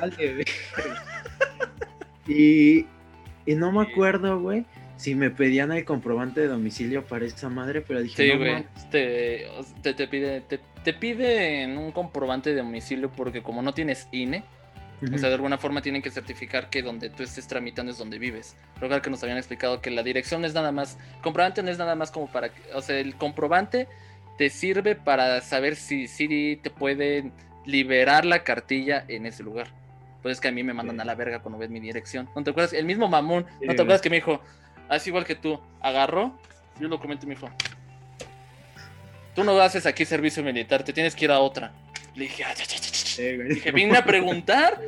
y, y no me acuerdo, güey, si me pedían el comprobante de domicilio para esa madre, pero dije, sí, güey, te, te, pide, te, te piden un comprobante de domicilio porque como no tienes INE, O sea, de alguna forma tienen que certificar que donde tú estés tramitando es donde vives. Creo que nos habían explicado que la dirección es nada más, comprobante no es nada más como para, o sea, el comprobante te sirve para saber si sí te pueden liberar la cartilla en ese lugar. Pues es que a mí me mandan a la verga cuando ves mi dirección. ¿No te acuerdas? El mismo mamón, ¿no te acuerdas que me dijo, así igual que tú, agarró, Yo lo comento, mi hijo. Tú no haces aquí servicio militar, te tienes que ir a otra. Le dije, ah, dije, vine a preguntar.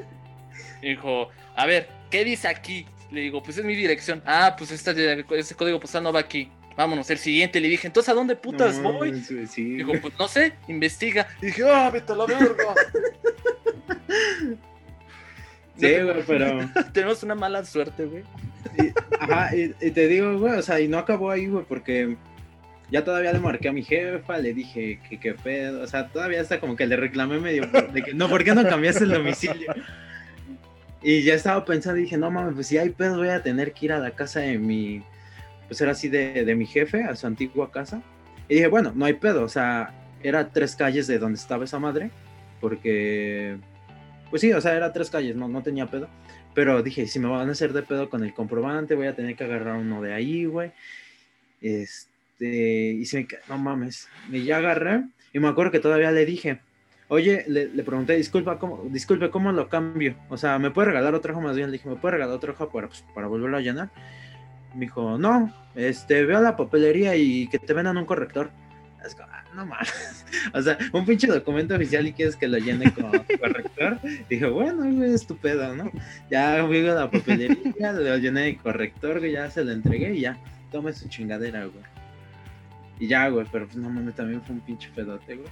Dijo, a ver, ¿qué dice aquí? Le digo, pues es mi dirección. Ah, pues ese código postal no va aquí. Vámonos, el siguiente. Le dije, entonces, ¿a dónde putas voy? Dijo, pues no sé, investiga. dije, ah, vete a la verga. Sí, güey, pero. Tenemos una mala suerte, güey. ajá, y, te digo, güey, o sea, y no acabó ahí, güey, porque ya todavía le marqué a mi jefa, le dije que qué pedo, o sea, todavía está como que le reclamé medio de que no, ¿por qué no cambiaste el domicilio? Y ya estaba pensando, dije, no mames, pues si hay pedo voy a tener que ir a la casa de mi, pues era así de, de mi jefe, a su antigua casa. Y dije, bueno, no hay pedo, o sea, era tres calles de donde estaba esa madre, porque pues sí, o sea, era tres calles, no, no tenía pedo. Pero dije, si me van a hacer de pedo con el comprobante, voy a tener que agarrar uno de ahí, güey. Este, y si me no mames, y ya agarré. Y me acuerdo que todavía le dije, oye, le, pregunté, disculpa, ¿cómo, disculpe, ¿cómo lo cambio? O sea, ¿me puede regalar otra hoja más bien? Le dije, ¿me puede regalar otra hoja para, pues, para volverlo a llenar? Me dijo, no, este, veo la papelería y que te vendan un corrector. Es como, no mames. O sea, un pinche documento oficial y quieres que lo llene con corrector. Dije, bueno, güey, estupendo, ¿no? Ya fui a la papelería, lo llené de corrector, güey, ya se lo entregué y ya, tome su chingadera, güey. Y ya, güey, pero pues no mames, también fue un pinche pedote, güey.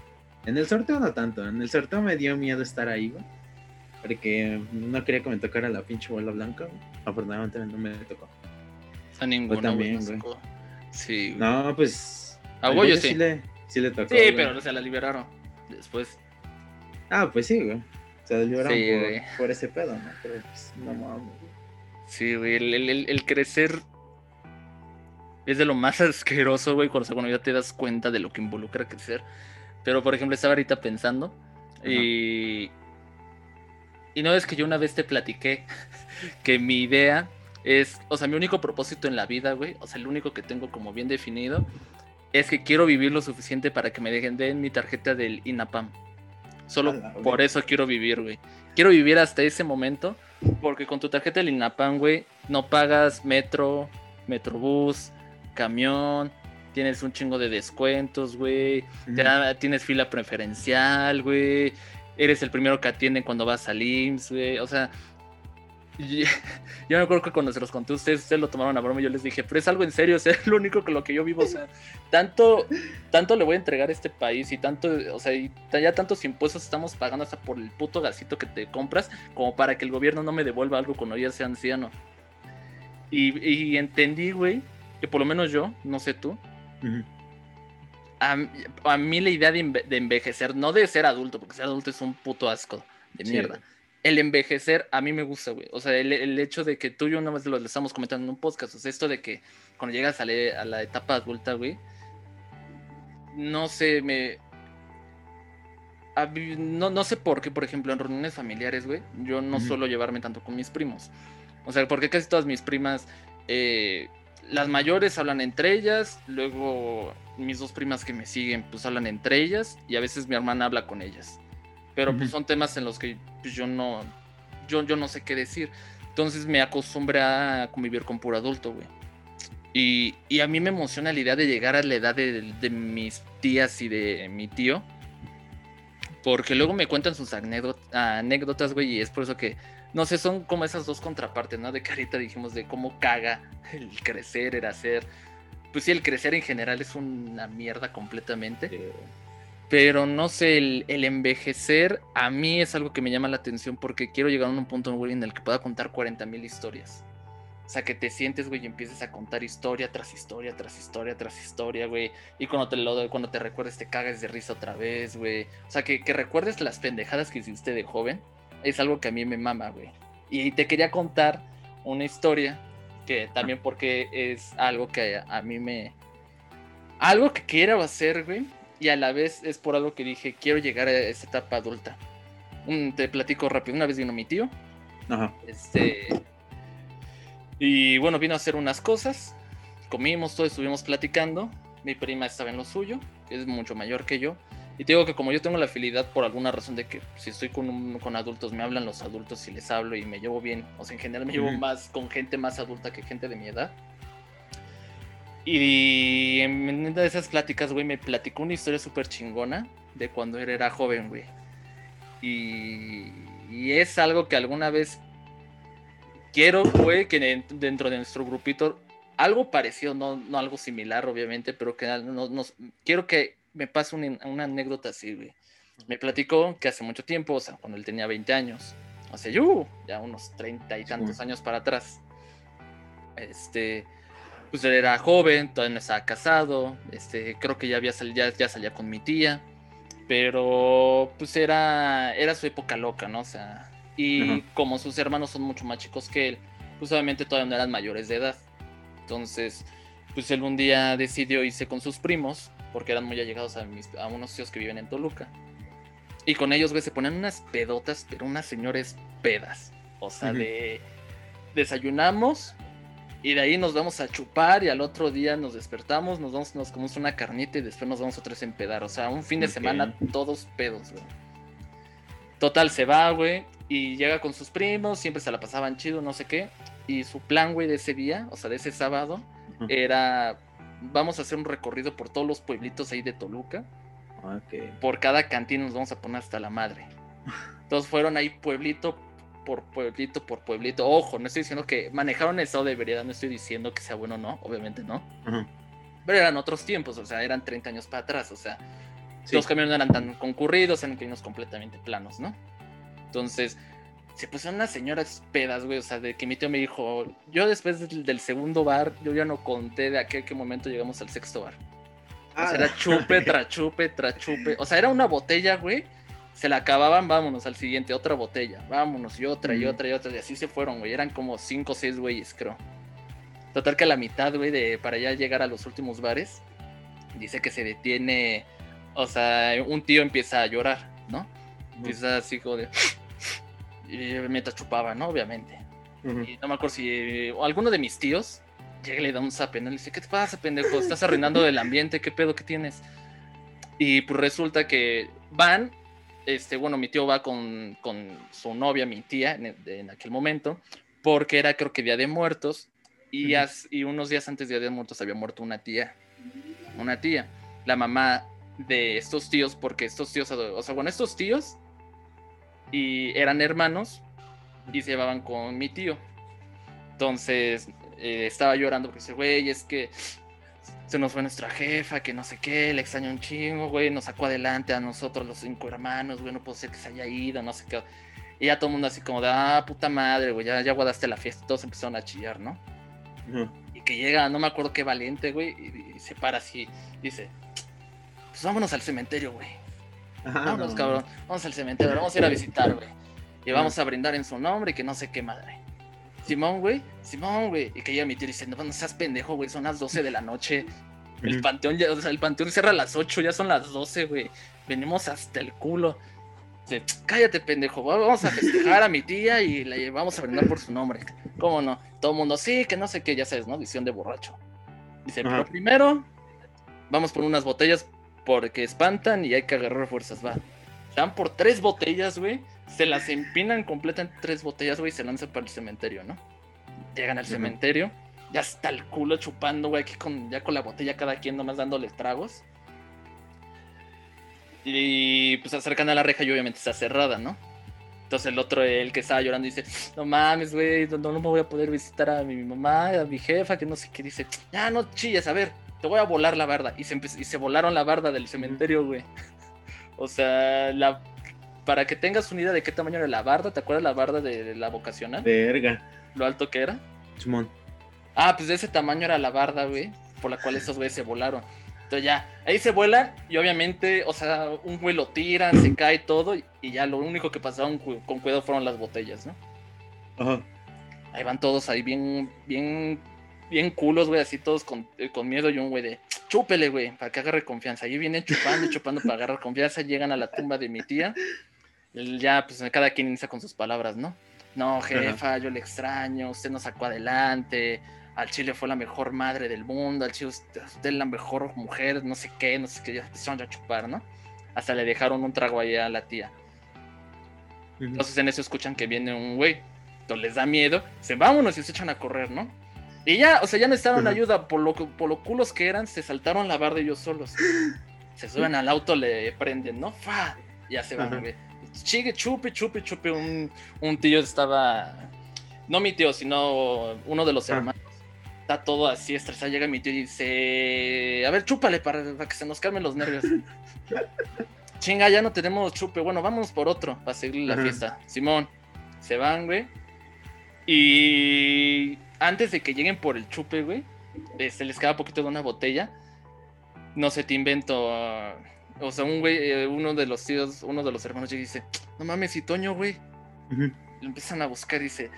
En el sorteo no tanto, en el sorteo me dio miedo estar ahí, güey. Porque no quería que me tocara la pinche bola blanca, güey. Afortunadamente no me tocó. A ninguno, también, güey. Sí. No, pues. A Goyo sí. le, Sí le tocó. Sí, pero se la liberaron después. Ah, pues sí, güey. Se la liberaron por, ese pedo, ¿no? Pero pues, no mames. Sí, güey. El, crecer es de lo más asqueroso, güey, cuando, ya te das cuenta de lo que involucra crecer. Pero, por ejemplo, estaba ahorita pensando y... Y no es que yo una vez te platiqué que mi idea es, o sea, mi único propósito en la vida, güey, o sea, el único que tengo como bien definido es que quiero vivir lo suficiente para que me dejen de mi tarjeta del INAPAM. Solo por eso quiero vivir, güey. Quiero vivir hasta ese momento, porque con tu tarjeta del INAPAM, güey, no pagas metro, metrobús, camión, tienes un chingo de descuentos, güey, tienes fila preferencial, güey, eres el primero que atienden cuando vas al IMSS, güey, o sea, yo me acuerdo que cuando se los conté a ustedes, ustedes lo tomaron a broma y yo les dije, pero es algo en serio, o sea, es lo único que lo que yo vivo, o sea, tanto, tanto le voy a entregar a este país y tanto, o sea, ya tantos impuestos estamos pagando hasta por el puto gasito que te compras, como para que el gobierno no me devuelva algo cuando ya sea anciano. Y, entendí, güey, que por lo menos yo, no sé tú, a, mí la idea de, de, envejecer, no de ser adulto, porque ser adulto es un puto asco de mierda el envejecer a mí me gusta, güey. O sea, el, hecho de que tú y yo una vez lo estamos comentando en un podcast, o sea, esto de que cuando llegas a, la etapa adulta, güey, no sé, me... No, no sé por qué, por ejemplo, en reuniones familiares, güey, yo no suelo llevarme tanto con mis primos. O sea, porque casi todas mis primas, eh, las mayores hablan entre ellas, luego mis dos primas que me siguen, pues hablan entre ellas, y a veces mi hermana habla con ellas. Pero pues son temas en los que pues, yo no, yo, yo no sé qué decir. Entonces me acostumbré a convivir con puro adulto, güey. Y, y, a mí me emociona la idea de llegar a la edad de, de, mis tías y de mi tío. Porque luego me cuentan sus anécdotas, güey, y es por eso que, no sé, son como esas dos contrapartes, ¿no? De carita dijimos de cómo caga el crecer, el hacer. Pues sí, el crecer en general es una mierda completamente. Pero no sé, el, envejecer a mí es algo que me llama la atención porque quiero llegar a un punto, en el que pueda contar 40 mil historias. O sea, que te sientes, güey, y empieces a contar historia tras historia, tras historia, tras historia, güey. Y cuando te, lo, cuando te recuerdes, te cagas de risa otra vez, güey. O sea, que, que recuerdes las pendejadas que hiciste de joven es algo que a mí me mama, güey. Y te quería contar una historia que también porque es algo que a mí me... Algo que quiero hacer, güey y a la vez es por algo que dije, quiero llegar a esa etapa adulta. te platico rápido, una vez vino mi tío. Ajá. Este, y bueno, vino a hacer unas cosas. Comimos, todo estuvimos platicando. Mi prima estaba en lo suyo, que es mucho mayor que yo. Y te digo que como yo tengo la afinidad por alguna razón de que si estoy con, con adultos, me hablan los adultos y les hablo y me llevo bien. O sea, en general me llevo más con gente más adulta que gente de mi edad. Y en una de esas pláticas, güey, me platicó una historia súper chingona de cuando él era joven, güey. Y, y es algo que alguna vez quiero, güey, que dentro de nuestro grupito, algo parecido, no, no algo similar, obviamente, pero que no, nos, quiero que me pase una, una, anécdota así, güey. Me platicó que hace mucho tiempo, o sea, cuando él tenía 20 años, hace yo, ya unos 30 y tantos años para atrás, este, pues él era joven, todavía no estaba casado, este, creo que ya, había ya, ya salía con mi tía, pero pues era, era su época loca, ¿no? O sea, y como sus hermanos son mucho más chicos que él, pues obviamente todavía no eran mayores de edad. Entonces, pues él un día decidió irse con sus primos, porque eran muy allegados a, mis, a unos tíos que viven en Toluca. Y con ellos, güey, se ponen unas pedotas, pero unas señores pedas. O sea, de desayunamos, y de ahí nos vamos a chupar y al otro día nos despertamos, nos vamos, nos comemos una carnita y después nos vamos otra vez a empedar. O sea, un fin de semana todos pedos, güey. Total, se va, güey, y llega con sus primos, siempre se la pasaban chido, no sé qué. Y su plan, güey, de ese día, o sea, de ese sábado, era, vamos a hacer un recorrido por todos los pueblitos ahí de Toluca. Por cada cantina nos vamos a poner hasta la madre. Entonces fueron ahí pueblito por pueblito por pueblito. Ojo, no estoy diciendo que manejaron el estado de veredad, no estoy diciendo que sea bueno o no, obviamente no. Pero eran otros tiempos, o sea, eran 30 años para atrás, o sea, los camiones no eran tan concurridos, eran caminos completamente planos, ¿no? Entonces, se pusieron unas señoras pedas, güey, o sea, de que mi tío me dijo, yo después del, segundo bar, yo ya no conté de a qué, momento llegamos al sexto bar. o sea, era ah. chupe, tra chupe, tra chupe. O sea, era una botella, güey, se la acababan, vámonos al siguiente, otra botella, vámonos, y otra, y otra, y otra, y así se fueron, güey. Eran como cinco o seis güeyes, creo. Total que a la mitad, güey, de para ya llegar a los últimos bares, dice que se detiene, o sea, un tío empieza a llorar, ¿no? Empieza así como de... Y mientras chupaba, ¿no? Obviamente. Y no me acuerdo si o alguno de mis tíos llega y le da un zape, ¿no? Le dice, ¿qué te pasa, pendejo? Estás arruinando el ambiente, ¿qué pedo que tienes? Y pues resulta que van este, bueno, mi tío va con, su novia, mi tía, en, aquel momento, porque era creo que Día de Muertos, y, y unos días antes de Día de Muertos había muerto una tía, una tía, la mamá de estos tíos, porque estos tíos, o sea, bueno, estos tíos y eran hermanos y se llevaban con mi tío. Entonces eh, estaba llorando porque dice, güey, es que se nos fue nuestra jefa, que no sé qué, le extrañó un chingo, güey, nos sacó adelante a nosotros los cinco hermanos, güey, no puede ser que se haya ido, no sé qué. Y ya todo el mundo así como de, ah, puta madre, güey, ya, ya guardaste la fiesta, todos empezaron a chillar, ¿no? Y que llega, no me acuerdo qué valiente, güey, y, se para así, dice, pues vámonos al cementerio, güey. vámonos, cabrón, vamos al cementerio, vamos a ir a visitar, güey. Y vamos a brindar en su nombre y que no sé qué madre. Simón, güey, Simón, güey. Y que llega mi tío diciendo, no, no seas pendejo, güey, son las 12 de la noche. El panteón ya, o sea, el panteón cierra a las 8, ya son las 12, güey. Venimos hasta el culo. Dice, cállate, pendejo, vamos a festejar a mi tía y la llevamos a brindar por su nombre. ¿Cómo no? Todo el mundo, sí, que no sé qué, ya sabes, ¿no? Visión de borracho. Dice, pero primero, vamos por unas botellas porque espantan y hay que agarrar fuerzas, va. Dan por tres botellas, güey se las empinan completan tres botellas, güey, y se lanzan para el cementerio, ¿no? Llegan al cementerio, ya está el culo chupando, güey, aquí con, ya con la botella cada quien nomás dándole tragos. Y pues se acercan a la reja y obviamente está cerrada, ¿no? Entonces el otro, el que estaba llorando, dice, no mames, güey, no, no me voy a poder visitar a mi mamá, a mi jefa, que no sé qué, dice, ya no chilles, a ver, te voy a volar la barda. Y se, y se volaron la barda del cementerio, güey. O sea, la para que tengas una idea de qué tamaño era la barda, ¿te acuerdas la barda de la vocacional? Verga. ¿Lo alto que era? Simón. Ah, pues de ese tamaño era la barda, güey, por la cual esos güeyes se volaron. Entonces ya, ahí se vuelan y obviamente, o sea, un güey lo tiran, se cae todo y ya lo único que pasaron con cuidado fueron las botellas, ¿no? Ajá. Ahí van todos ahí bien, bien, bien culos, güey, así todos con, eh, con miedo y un güey de, chúpele, güey, para que agarre confianza. Ahí vienen chupando y chupando para agarrar confianza, llegan a la tumba de mi tía ya pues cada quien inicia con sus palabras, ¿no? No, jefa, yo le extraño, usted nos sacó adelante, al Chile fue la mejor madre del mundo, al Chile usted, es la mejor mujer, no sé qué, no sé qué, ya empezaron a chupar, ¿no? Hasta le dejaron un trago ahí a la tía. Entonces en eso escuchan que viene un güey, entonces les da miedo, se vámonos y se echan a correr, ¿no? Y ya, o sea, ya necesitaron ayuda. Por lo, por lo culos que eran, se saltaron la barda ellos solos. Se suben al auto, le prenden, ¿no? ¡Fa! Ya se van, güey. Chigue, chupe, chupe, chupe. Un, un tío estaba. No mi tío, sino uno de los ah. hermanos. Está todo así estresado. Llega mi tío y dice: A ver, chúpale para, para que se nos calmen los nervios. Chinga, ya no tenemos chupe. Bueno, vamos por otro para seguir la fiesta. Simón, se van, güey. Y antes de que lleguen por el chupe, güey, se este, les queda poquito de una botella. No sé, te invento. o sea, un güey, eh, uno de los tíos, uno de los hermanos llega y dice: No mames, y Toño, güey. Lo empiezan a buscar y dice: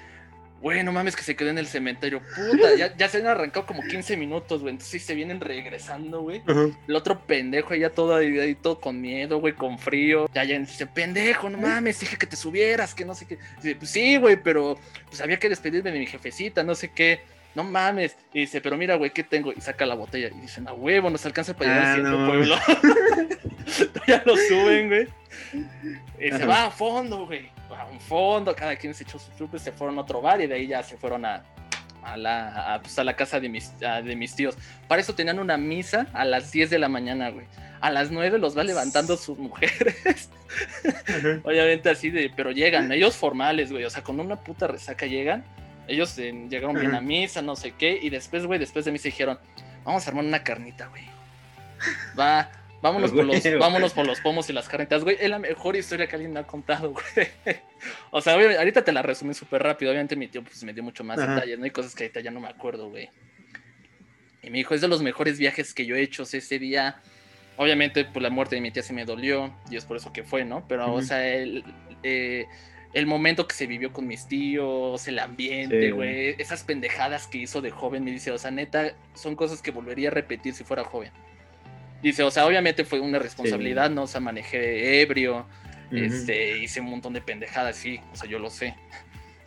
Güey, no mames que se quedó en el cementerio. Puta, ya, se han arrancado como 15 minutos, güey. Entonces sí se vienen regresando, güey. El otro pendejo ya todo ahí, todo con miedo, güey, con frío. Ya, ya dice, pendejo, no mames, dije que te subieras, que no sé qué. Dice, pues sí, güey, pero pues había que despedirme de mi jefecita, no sé qué. No mames. Y dice, pero mira, güey, ¿qué tengo? Y saca la botella. Y dice, no, huevo, nos alcanza para llegar al ah, pueblo. ya lo suben, güey. Y se va a fondo, güey a un fondo, cada quien se echó su chupe, se fueron a otro bar y de ahí ya se fueron a, a la, a, pues, la casa de mis, de mis tíos. Para eso tenían una misa a las 10 de la mañana, güey. A las 9 los va levantando sus mujeres. Obviamente así de, pero llegan, ellos formales, güey. O sea, con una puta resaca llegan. Ellos eh, llegaron bien a misa, no sé qué. Y después, güey, después de misa dijeron, vamos a armar una carnita, güey. Va, Vámonos, por los, vámonos por los pomos y las carnitas, güey. Es la mejor historia que alguien me ha contado, güey. O sea, ahorita te la resumí súper rápido. Obviamente mi tío pues, me dio mucho más detalles, ¿no? Hay cosas que ahorita ya no me acuerdo, güey. Y me dijo, es de los mejores viajes que yo he hecho. ese día, obviamente, por pues, la muerte de mi tía se me dolió. Y es por eso que fue, ¿no? Pero, o sea, el, eh, el momento que se vivió con mis tíos, el ambiente, güey. esas pendejadas que hizo de joven, me dice, o sea, neta, son cosas que volvería a repetir si fuera joven. Dice, o sea, obviamente fue una responsabilidad, ¿no? O sea, manejé ebrio, este, hice un montón de pendejadas, sí, o sea, yo lo sé.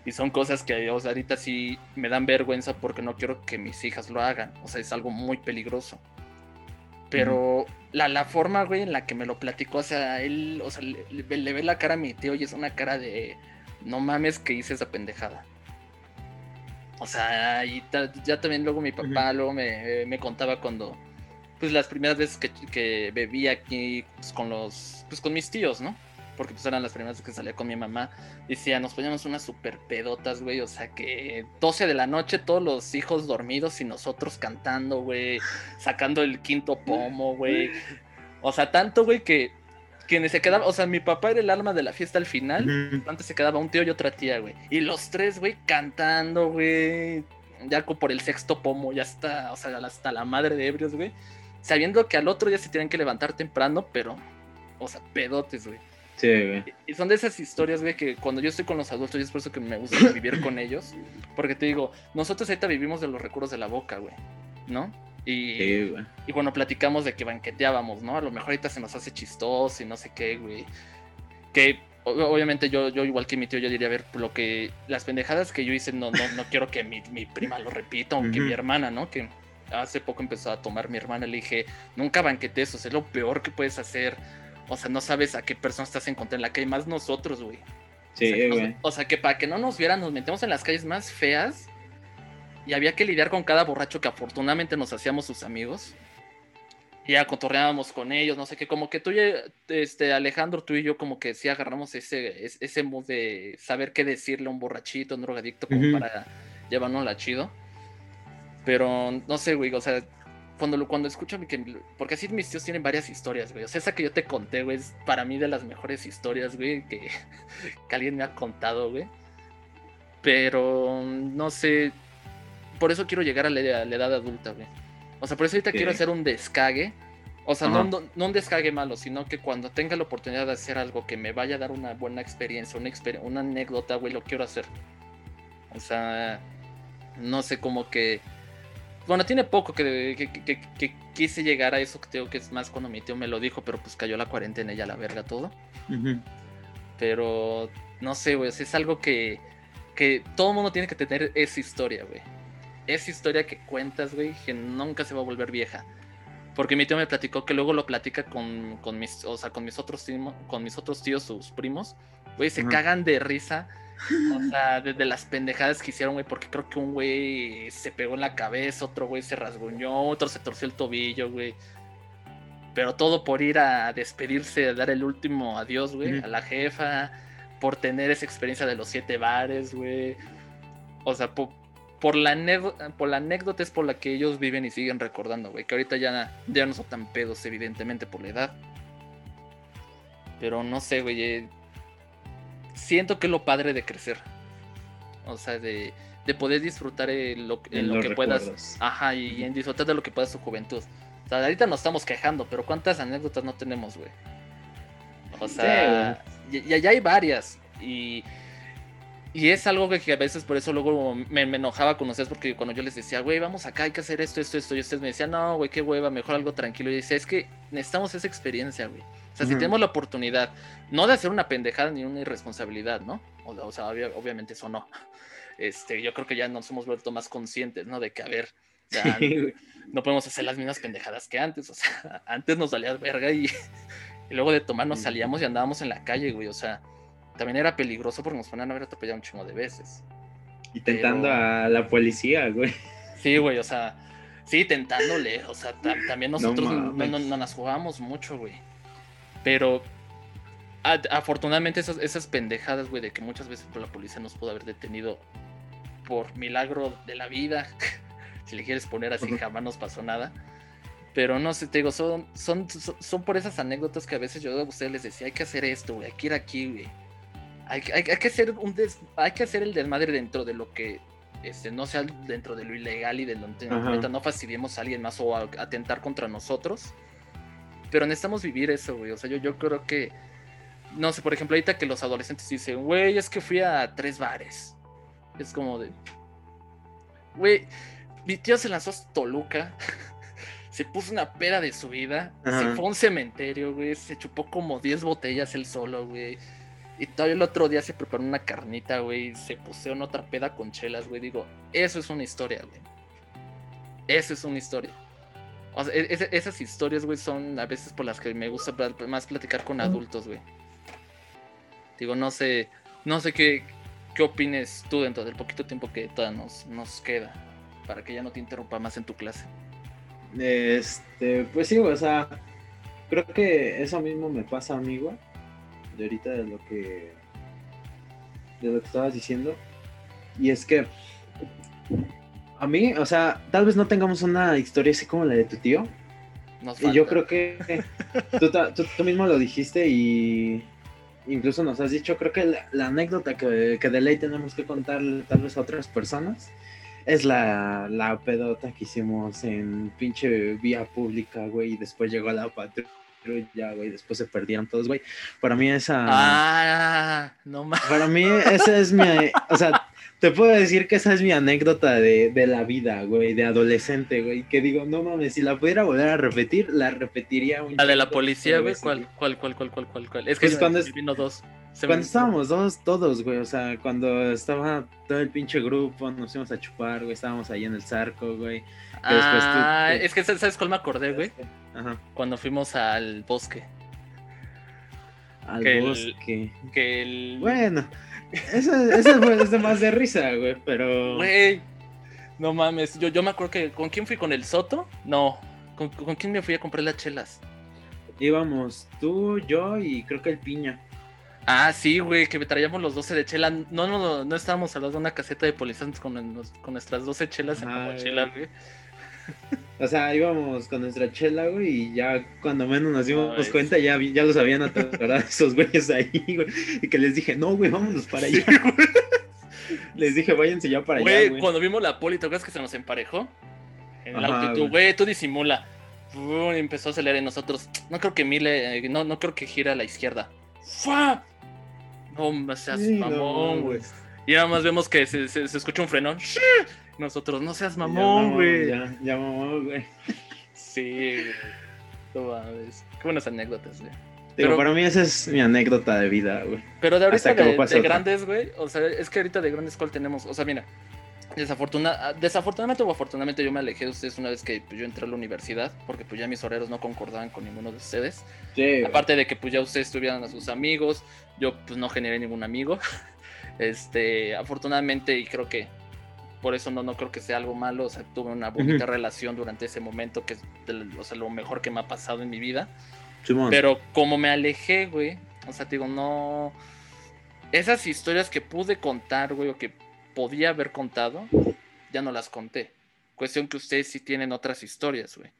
Y son cosas que o sea, ahorita sí me dan vergüenza porque no quiero que mis hijas lo hagan. O sea, es algo muy peligroso. Pero la, la, forma, güey, en la que me lo platicó, o sea, él, o sea, le, ve la cara a mi tío y es una cara de, no mames que hice esa pendejada. O sea, y ya también luego mi papá luego me, me contaba cuando pues las primeras veces que, que bebí aquí pues, con los, pues con mis tíos, ¿no? Porque pues eran las primeras veces que salía con mi mamá. Decía, nos poníamos unas super pedotas, güey. O sea que 12 de la noche, todos los hijos dormidos y nosotros cantando, güey. Sacando el quinto pomo, güey. O sea, tanto, güey, que quienes se quedaban, o sea, mi papá era el alma de la fiesta al final. Antes se quedaba un tío y otra tía, güey. Y los tres, güey, cantando, güey. Ya por el sexto pomo, ya está, o sea, hasta la madre de ebrios, güey sabiendo que al otro día se tienen que levantar temprano, pero, o sea, pedotes, güey. Sí, güey. Y son de esas historias, güey, que cuando yo estoy con los adultos, y es por eso que me gusta vivir con ellos, porque te digo, nosotros ahorita vivimos de los recuerdos de la boca, güey, ¿no? Y, sí, güey. y bueno, platicamos de que banqueteábamos, ¿no? A lo mejor ahorita se nos hace chistoso y no sé qué, güey. Que obviamente yo, yo igual que mi tío, yo diría, a ver, lo que, las pendejadas que yo hice, no, no, no quiero que mi, mi prima lo repita, o que mi hermana, ¿no? Que hace poco empezó a tomar mi hermana, le dije, nunca banquetes, o sea, es lo peor que puedes hacer. O sea, no sabes a qué persona estás encontrando en la calle, más nosotros, güey. Sí, güey. O, sea, que para que no nos vieran, nos metemos en las calles más feas y había que lidiar con cada borracho que afortunadamente nos hacíamos sus amigos. Y ya cotorreábamos con ellos, no sé qué, como que tú y este, Alejandro, tú y yo como que sí agarramos ese, ese mood de saber qué decirle a un borrachito, un drogadicto, como para llevarnos la chido. Pero no sé, güey, o sea, cuando, cuando escucho que. Porque así mis tíos tienen varias historias, güey. O sea, esa que yo te conté, güey, es para mí de las mejores historias, güey, que, que alguien me ha contado, güey. Pero no sé. Por eso quiero llegar a la, edad adulta, güey. O sea, por eso ahorita quiero hacer un descague. O sea, no, no, un descague malo, sino que cuando tenga la oportunidad de hacer algo que me vaya a dar una buena experiencia, una, una anécdota, güey, lo quiero hacer. O sea, no sé, como que bueno, tiene poco que, quise llegar a eso que tengo que es más cuando mi tío me lo dijo, pero pues cayó la cuarentena y ya la verga todo. Pero no sé, güey, es algo que, que todo mundo tiene que tener esa historia, güey. Esa historia que cuentas, güey, que nunca se va a volver vieja. Porque mi tío me platicó que luego lo platica con, con mis, o sea, con mis otros con mis otros tíos, sus primos, güey, se cagan de risa O sea, desde las pendejadas que hicieron, güey, porque creo que un güey se pegó en la cabeza, otro güey se rasguñó, otro se torció el tobillo, güey. Pero todo por ir a despedirse, a dar el último adiós, güey, a la jefa, por tener esa experiencia de los siete bares, güey. O sea, por, la por la anécdota es por la que ellos viven y siguen recordando, güey. Que ahorita ya, ya no son tan pedos, evidentemente, por la edad. Pero no sé, güey. Siento que es lo padre de crecer. O sea, de, poder disfrutar en lo, que puedas. Ajá, y, en disfrutar de lo que puedas tu juventud. O sea, ahorita nos estamos quejando, pero ¿cuántas anécdotas no tenemos, güey? O sea, ya, ya, hay varias. Y, y es algo que, a veces por eso luego me, enojaba con ustedes, porque cuando yo les decía, güey, vamos acá, hay que hacer esto, esto, esto, y ustedes me decían, no, güey, qué hueva, mejor algo tranquilo. Y dice, es que necesitamos esa experiencia, güey. Sea, si tenemos la oportunidad, no de hacer una pendejada ni una irresponsabilidad, ¿no? O, sea, obviamente eso no. Este, yo creo que ya nos hemos vuelto más conscientes, ¿no? De que, a ver, no podemos hacer las mismas pendejadas que antes. O sea, antes nos salía verga y, y luego de tomar nos salíamos y andábamos en la calle, güey. O sea, también era peligroso porque nos ponían a haber atropellado un chingo de veces. Y tentando a la policía, güey. Sí, güey, o sea, sí, tentándole. O sea, también nosotros no, no, nos jugábamos mucho, güey. Pero afortunadamente esas, esas pendejadas, güey, de que muchas veces la policía nos pudo haber detenido por milagro de la vida, si le quieres poner así, jamás nos pasó nada. Pero no sé, te digo, son, son, son, por esas anécdotas que a veces yo a ustedes les decía, hay que hacer esto, güey, hay que ir aquí, güey. Hay, hay, hay, que hacer un hay que hacer el desmadre dentro de lo que este, no sea dentro de lo ilegal y de lo que no fastidiemos a alguien más o atentar contra nosotros. Pero necesitamos vivir eso, güey. O sea, yo, yo creo que. No sé, por ejemplo, ahorita que los adolescentes dicen, güey, es que fui a tres bares. Es como de. Güey, mi tío se lanzó a Toluca. se puso una pera de su vida. Se fue a un cementerio, güey. Se chupó como 10 botellas él solo, güey. Y todavía el otro día se preparó una carnita, güey. Se puso en otra peda con chelas, güey. Digo, eso es una historia, güey. Eso es una historia. O sea, e-, esas historias, güey, son a veces por las que me gusta más platicar con adultos, güey. Digo, no sé, no sé qué, qué opines tú dentro del poquito tiempo que todavía nos, nos queda, para que ya no te interrumpa más en tu clase. Este, pues sí, o sea, creo que eso mismo me pasa a mí, güey, de ahorita de lo que, de lo que estabas diciendo. Y es que a mí, o sea, tal vez no tengamos una historia así como la de tu tío. y yo creo que tú, mismo lo dijiste y incluso nos has dicho, creo que la, anécdota que, que, de ley tenemos que contar tal vez a otras personas es la, la pedota que hicimos en pinche vía pública, güey, y después llegó la patrulla ya, güey, después se perdieron todos, güey. Para mí esa... Ah, no más. Para mí esa es mi... O sea, te puedo decir que esa es mi anécdota de, de la vida, güey, de adolescente, güey. Que digo, no mames, si la pudiera volver a repetir, la repetiría un La de la policía, güey, ¿cuál, cuál, cuál, cuál, cuál, cuál, Es que pues cuando vino dos. cuando estábamos dos, todos, güey, o sea, cuando estaba todo el pinche grupo, nos íbamos a chupar, güey, estábamos ahí en el zarco, güey. Ah, es que, ¿sabes cuál me acordé, güey? Ajá. Cuando fuimos al bosque. Al bosque. que el... Bueno ese, es de más de risa, güey, pero. Güey, no mames. Yo, yo me acuerdo que. ¿Con quién fui? ¿Con el Soto? No. ¿Con, quién me fui a comprar las chelas? Íbamos tú, yo y creo que el Piña. Ah, sí, güey, que traíamos los 12 de chela. No, no, no, estábamos hablando de una caseta de policías con, con nuestras 12 chelas en la mochila, güey. O sea, íbamos con nuestra chela, güey, y ya cuando menos nos dimos cuenta, ya, ya los habían atorado esos güeyes ahí, güey. Y que les dije, no, güey, vámonos para allá. les dije, váyanse ya para allá. Güey, cuando vimos la poli, ¿te acuerdas que se nos emparejó? En el auto, güey, tú disimula. empezó a acelerar en nosotros. No creo que mile, eh, no, no creo que gira a la izquierda. ¡Fua! No seas mamón, güey. y nada más vemos que se, se, se escucha un frenón. Nosotros, no seas mamón, güey. Ya, ya, mamón, güey. Sí, güey. Qué buenas anécdotas, güey. Pero para mí esa es mi anécdota de vida, güey. Pero de ahorita de, grandes, güey. O sea, es que ahorita de grandes, ¿cuál tenemos? O sea, mira, desafortunadamente o afortunadamente yo me alejé de ustedes una vez que pues, yo entré a la universidad, porque pues ya mis horarios no concordaban con ninguno de ustedes. Sí, Aparte de que pues ya ustedes tuvieran a sus amigos, yo pues no generé ningún amigo. Este, afortunadamente, y creo que por eso no, no creo que sea algo malo. O sea, tuve una bonita relación durante ese momento, que es o sea, lo mejor que me ha pasado en mi vida. Pero como me alejé, güey, o sea, te digo, no. Esas historias que pude contar, güey, o que podía haber contado, ya no las conté. Cuestión que ustedes sí tienen otras historias, güey.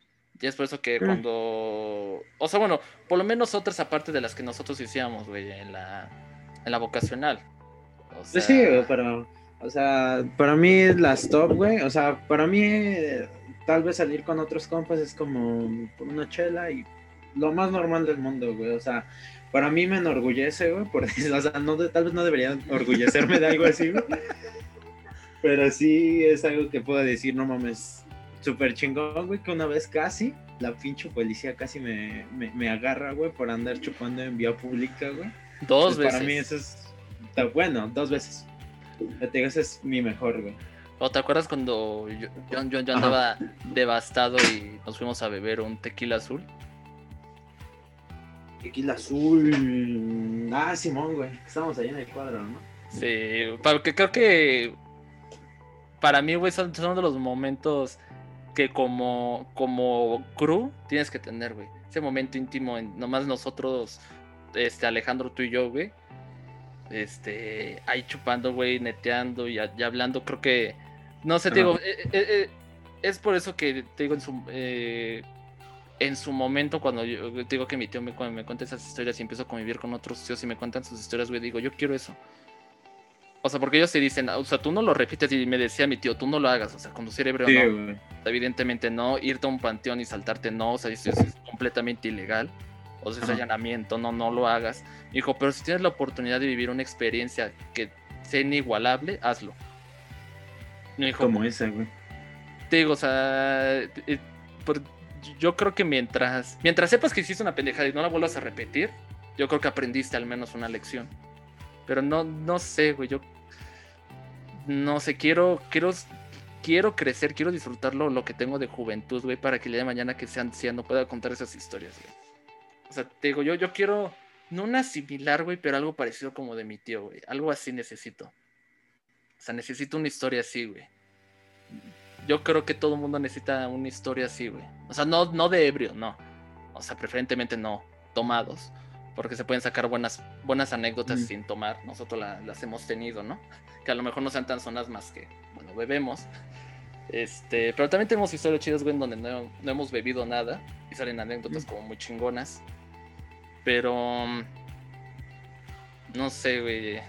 Y es por eso que mm. cuando. O sea, bueno, por lo menos otras aparte de las que nosotros hicíamos, güey, en la, en la vocacional. O sea... Sí, pero. O sea, para mí las top, güey. O sea, para mí, tal vez salir con otros compas es como una chela y lo más normal del mundo, güey. O sea, para mí me enorgullece, güey. Por, o sea, no, tal vez no debería orgullecerme de algo así, güey. Pero sí es algo que puedo decir, no mames, súper chingón, güey, que una vez casi, la pinche policía casi me, me, agarra, güey, por andar chupando en vía pública, güey. Dos veces. Para mí eso es, bueno, dos veces. Ese es mi mejor, güey. ¿O te acuerdas cuando yo, yo, yo andaba devastado y nos fuimos a beber un tequila azul? Tequila azul. Ah, Simón, güey. Estamos ahí en el cuadro, ¿no? Sí, porque creo que para mí, güey, son, son de los momentos que como, como crew tienes que tener, güey. Ese momento íntimo, en, nomás nosotros, este, Alejandro, tú y yo, güey. Este, ahí chupando, güey, neteando y, hablando, creo que, no sé, te digo, eh, eh, eh, es por eso que te digo en su, en su momento, cuando yo te digo que mi tío me, me cuenta esas historias y empiezo a convivir con otros tíos y me cuentan sus historias, güey, digo, yo quiero eso. O sea, porque ellos te dicen, o sea, tú no lo repites y me decía mi tío, tú no lo hagas, o sea, conducir ebrio no. Evidentemente no, irte a un panteón y saltarte no, o sea, eso es completamente ilegal. O sea, ese allanamiento, no, no lo hagas. dijo, pero si tienes la oportunidad de vivir una experiencia que sea inigualable, hazlo. dijo, Como esa, güey. Te digo, o sea, eh, yo creo que mientras, mientras sepas que hiciste una pendejada y no la vuelvas a repetir, yo creo que aprendiste al menos una lección. Pero no, no sé, güey. Yo no sé, quiero, quiero, quiero crecer, quiero disfrutarlo lo que tengo de juventud, güey, para que el día de mañana que sea anciano pueda contar esas historias, güey. O sea, te digo, yo, yo quiero, no una similar, güey, pero algo parecido como de mi tío, güey. Algo así necesito. O sea, necesito una historia así, güey. Yo creo que todo el mundo necesita una historia así, güey. O sea, no, no de ebrio, no. O sea, preferentemente no, tomados porque se pueden sacar buenas, buenas anécdotas sin tomar. Nosotros las hemos tenido, ¿no? Que a lo mejor no sean tan sonas más que, bueno, bebemos. Este, pero también tenemos historias chidas, güey, en donde no, hemos bebido nada y salen anécdotas como muy chingonas. Pero. No sé, güey.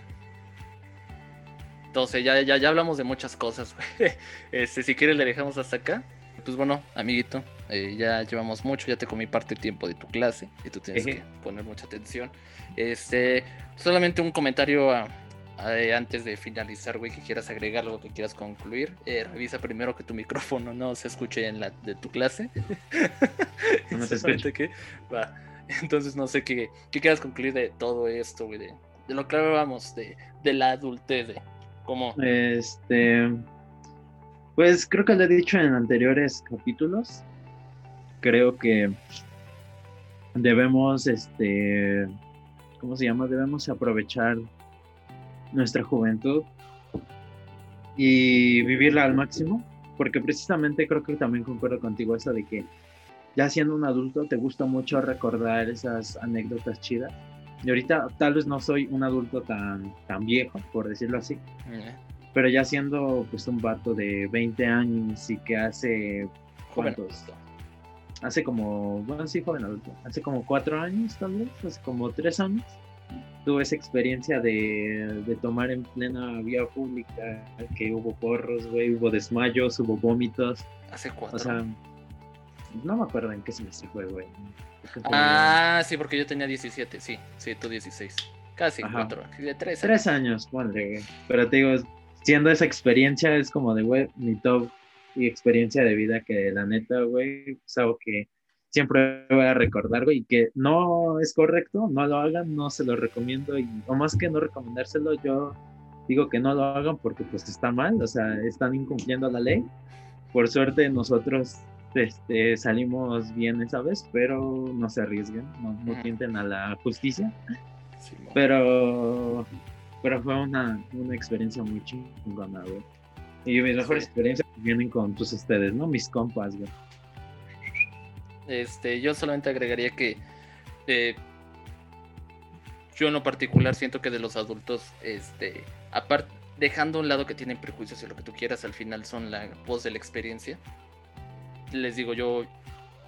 Entonces, ya, ya, ya hablamos de muchas cosas, güey. Este, si quieres, le dejamos hasta acá. Pues bueno, amiguito, eh, ya llevamos mucho, ya te comí parte del tiempo de tu clase y tú tienes que poner mucha atención. Este, solamente un comentario antes de finalizar, güey, que quieras agregar algo que quieras concluir. Eh, revisa primero que tu micrófono no se escuche en la de tu clase. No se escuche. Va. Entonces no sé qué, qué quieras concluir de todo esto, güey, de, lo que hablábamos, de, de la adultez, de cómo... Este... Pues creo que lo he dicho en anteriores capítulos. Creo que debemos, este, ¿cómo se llama? Debemos aprovechar nuestra juventud y vivirla al máximo, porque precisamente creo que también concuerdo contigo eso de que ya siendo un adulto te gusta mucho recordar esas anécdotas chidas. Y ahorita tal vez no soy un adulto tan, tan viejo, por decirlo así. Pero ya siendo pues un vato de 20 años y que hace... ¿Cuántos? Hace como, bueno, sí, joven adulto. Hace como cuatro años tal vez, hace como tres años. Tuve esa experiencia de, de tomar en plena vía pública, que hubo porros, güey, hubo desmayos, hubo vómitos. Hace cuatro. O sea, no me acuerdo en qué semestre fue, güey. Ah, sí, porque yo tenía 17, sí, sí, tú 16. Casi cuatro, de tres años. Tres años. Pero te digo, siendo esa experiencia es como de, güey, mi top y experiencia de vida que la neta, güey, es algo que siempre voy a recordar, güey, y que no es correcto, no lo hagan, no se lo recomiendo, y o más que no recomendárselo, yo digo que no lo hagan porque pues está mal, o sea, están incumpliendo la ley. Por suerte nosotros este, salimos bien esa vez, pero no se arriesguen, no, no tienten a la justicia. pero Pero fue una, una experiencia muy chingona, güey. Y mis mejores experiencias vienen con tus ustedes, ¿no? Mis compas, güey. Este, yo solamente agregaría que eh, yo en lo particular siento que de los adultos, este, aparte, dejando a un lado que tienen prejuicios y lo que tú quieras, al final son la voz de la experiencia. Les digo, yo,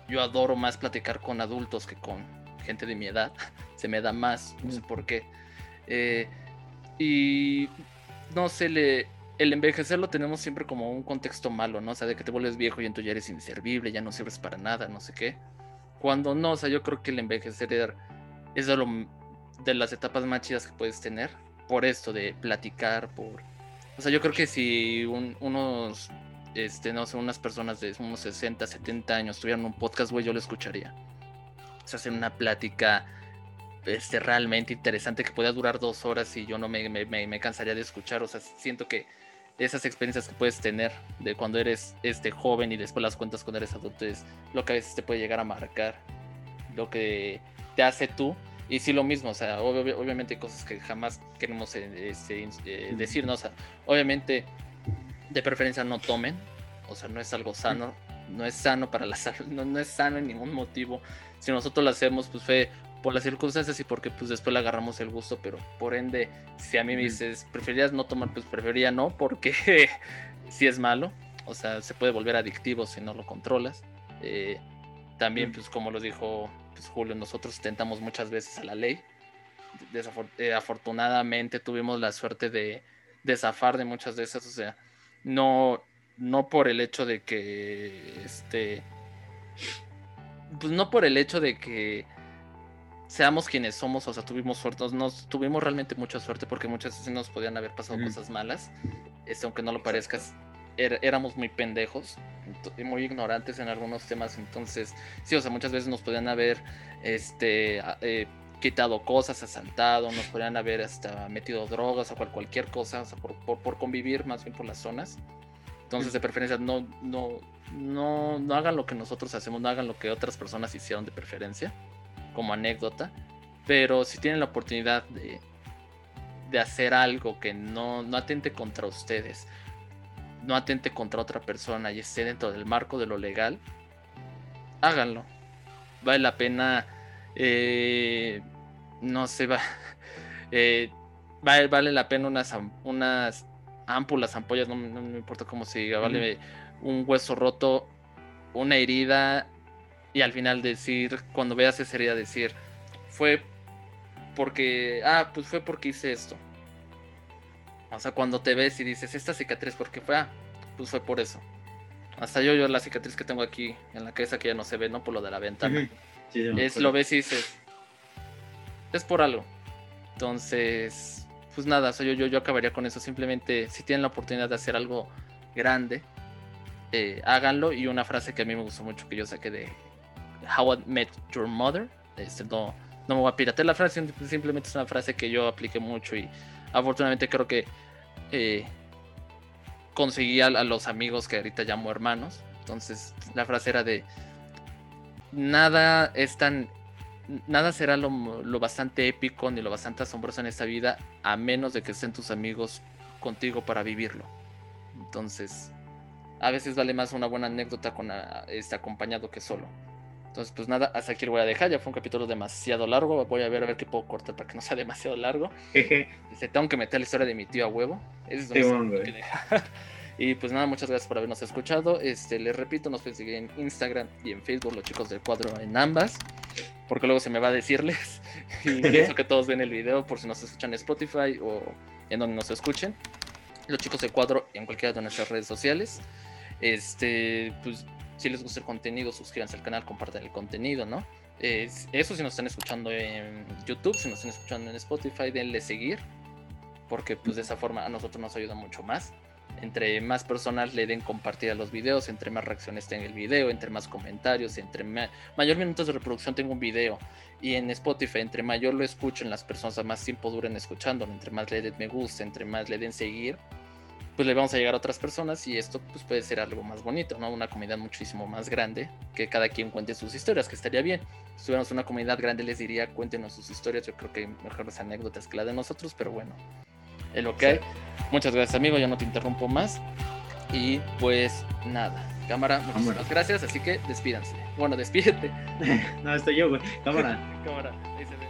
yo adoro más platicar con adultos que con gente de mi edad. Se me da más, no sé por qué. Eh, y no sé, le, el envejecer lo tenemos siempre como un contexto malo, ¿no? O sea, de que te vuelves viejo y entonces ya eres inservible, ya no sirves para nada, no sé qué. Cuando no, o sea, yo creo que el envejecer es de, lo, de las etapas más chidas que puedes tener. Por esto de platicar, por... O sea, yo creo que si unos, este, no sé, unas personas de unos 60, 70 años tuvieran un podcast, güey, yo lo escucharía. O sea, hacer una plática este, realmente interesante que pueda durar dos horas y yo no me, me, me, cansaría de escuchar. O sea, siento que esas experiencias que puedes tener de cuando eres este, joven y después las cuentas cuando eres adulto es lo que a veces te puede llegar a marcar, lo que te hace tú. Y sí, lo mismo, o sea, obviamente hay cosas que jamás queremos eh, este, eh, decir, ¿no? O sea, obviamente, de preferencia no tomen, o sea, no es algo sano, no es sano para la salud, no, no es sano en ningún motivo. Si nosotros lo hacemos, pues fue por las circunstancias y porque pues después le agarramos el gusto, pero por ende, si a mí me dices, ¿preferías no tomar? Pues preferiría no, porque si es malo, o sea, se puede volver adictivo si no lo controlas. Eh, también, pues como lo dijo pues, Julio, nosotros tentamos muchas veces a la ley. Eh, afortunadamente tuvimos la suerte de, de zafar de muchas de esas, o sea, no, no por el hecho de que, este, pues no por el hecho de que seamos quienes somos, o sea, tuvimos suerte, nos tuvimos realmente mucha suerte porque muchas veces nos podían haber pasado cosas malas, este, aunque no lo parezcas, er, éramos muy pendejos y muy ignorantes en algunos temas, entonces, sí, o sea, muchas veces nos podían haber, este, eh, quitado cosas, asaltado, nos podían haber hasta metido drogas o cualquier cosa, o sea, por, por, convivir más bien por las zonas. Entonces, de preferencia, no, no, no, no hagan lo que nosotros hacemos, no hagan lo que otras personas hicieron de preferencia como anécdota, pero si tienen la oportunidad de, de hacer algo que no, no atente contra ustedes, no atente contra otra persona y esté dentro del marco de lo legal, háganlo. Vale la pena, eh, no sé, va, eh, vale, vale, la pena unas, unas ámpulas, ampollas, no, me importa cómo se diga, vale un hueso roto, una herida y al final decir, cuando veas esa herida, decir, fue porque, ah, pues fue porque hice esto. O sea, cuando te ves y dices, esta cicatriz, ¿por qué fue? Ah, pues fue por eso. Hasta yo, yo la cicatriz que tengo aquí en la cabeza que ya no se ve, ¿no? Por lo de la ventana. es, lo ves y dices, es por algo. Entonces, pues nada, yo, yo, yo acabaría con eso. Simplemente, si tienen la oportunidad de hacer algo grande, eh, háganlo. Y una frase que a mí me gustó mucho que yo saqué de How I Met Your Mother. Este, no, no me voy a piratear la frase, simplemente es una frase que yo apliqué mucho y afortunadamente creo que eh, conseguí a, los amigos que ahorita llamo hermanos. Entonces la frase era de nada es tan nada será lo, lo, bastante épico ni lo bastante asombroso en esta vida a menos de que estén tus amigos contigo para vivirlo. Entonces, a veces vale más una buena anécdota con este acompañado que solo. Entonces, pues nada, hasta aquí lo voy a dejar. Ya fue un capítulo demasiado largo. Voy a ver a ver qué puedo cortar para que no sea demasiado largo. Se tengo que meter la historia de mi tío a huevo. es Y pues nada, muchas gracias por habernos escuchado. Este, les repito, nos pueden seguir en Instagram y en Facebook, los chicos del cuadro en ambas. Porque luego se me va a decirles. Y pienso que todos ven el video por si nos escuchan en Spotify o en donde nos escuchen. Los chicos del cuadro en cualquiera de nuestras redes sociales. Este, pues si les gusta el contenido, suscríbanse al canal, compartan el contenido, ¿no? eso si nos están escuchando en YouTube, si nos están escuchando en Spotify, denle seguir, porque pues de esa forma a nosotros nos ayuda mucho más. Entre más personas le den compartir a los videos, entre más reacciones tenga el video, entre más comentarios, entre mayor minutos de reproducción tengo un video. Y en Spotify, entre mayor lo escuchen las personas, más tiempo duren escuchándolo, entre más le den me gusta, entre más le den seguir, pues le vamos a llegar a otras personas y esto pues puede ser algo más bonito, ¿no? Una comunidad muchísimo más grande, que cada quien cuente sus historias, que estaría bien. Si tuviéramos una comunidad grande les diría cuéntenos sus historias, yo creo que mejores anécdotas que la de nosotros, pero bueno. En lo que hay. Muchas gracias, amigo. Ya no te interrumpo más. Y pues nada. Cámara, muchísimas gracias. Así que despídanse. Bueno, despídete. no, estoy yo, güey. Cámara. Cámara, ahí se ve.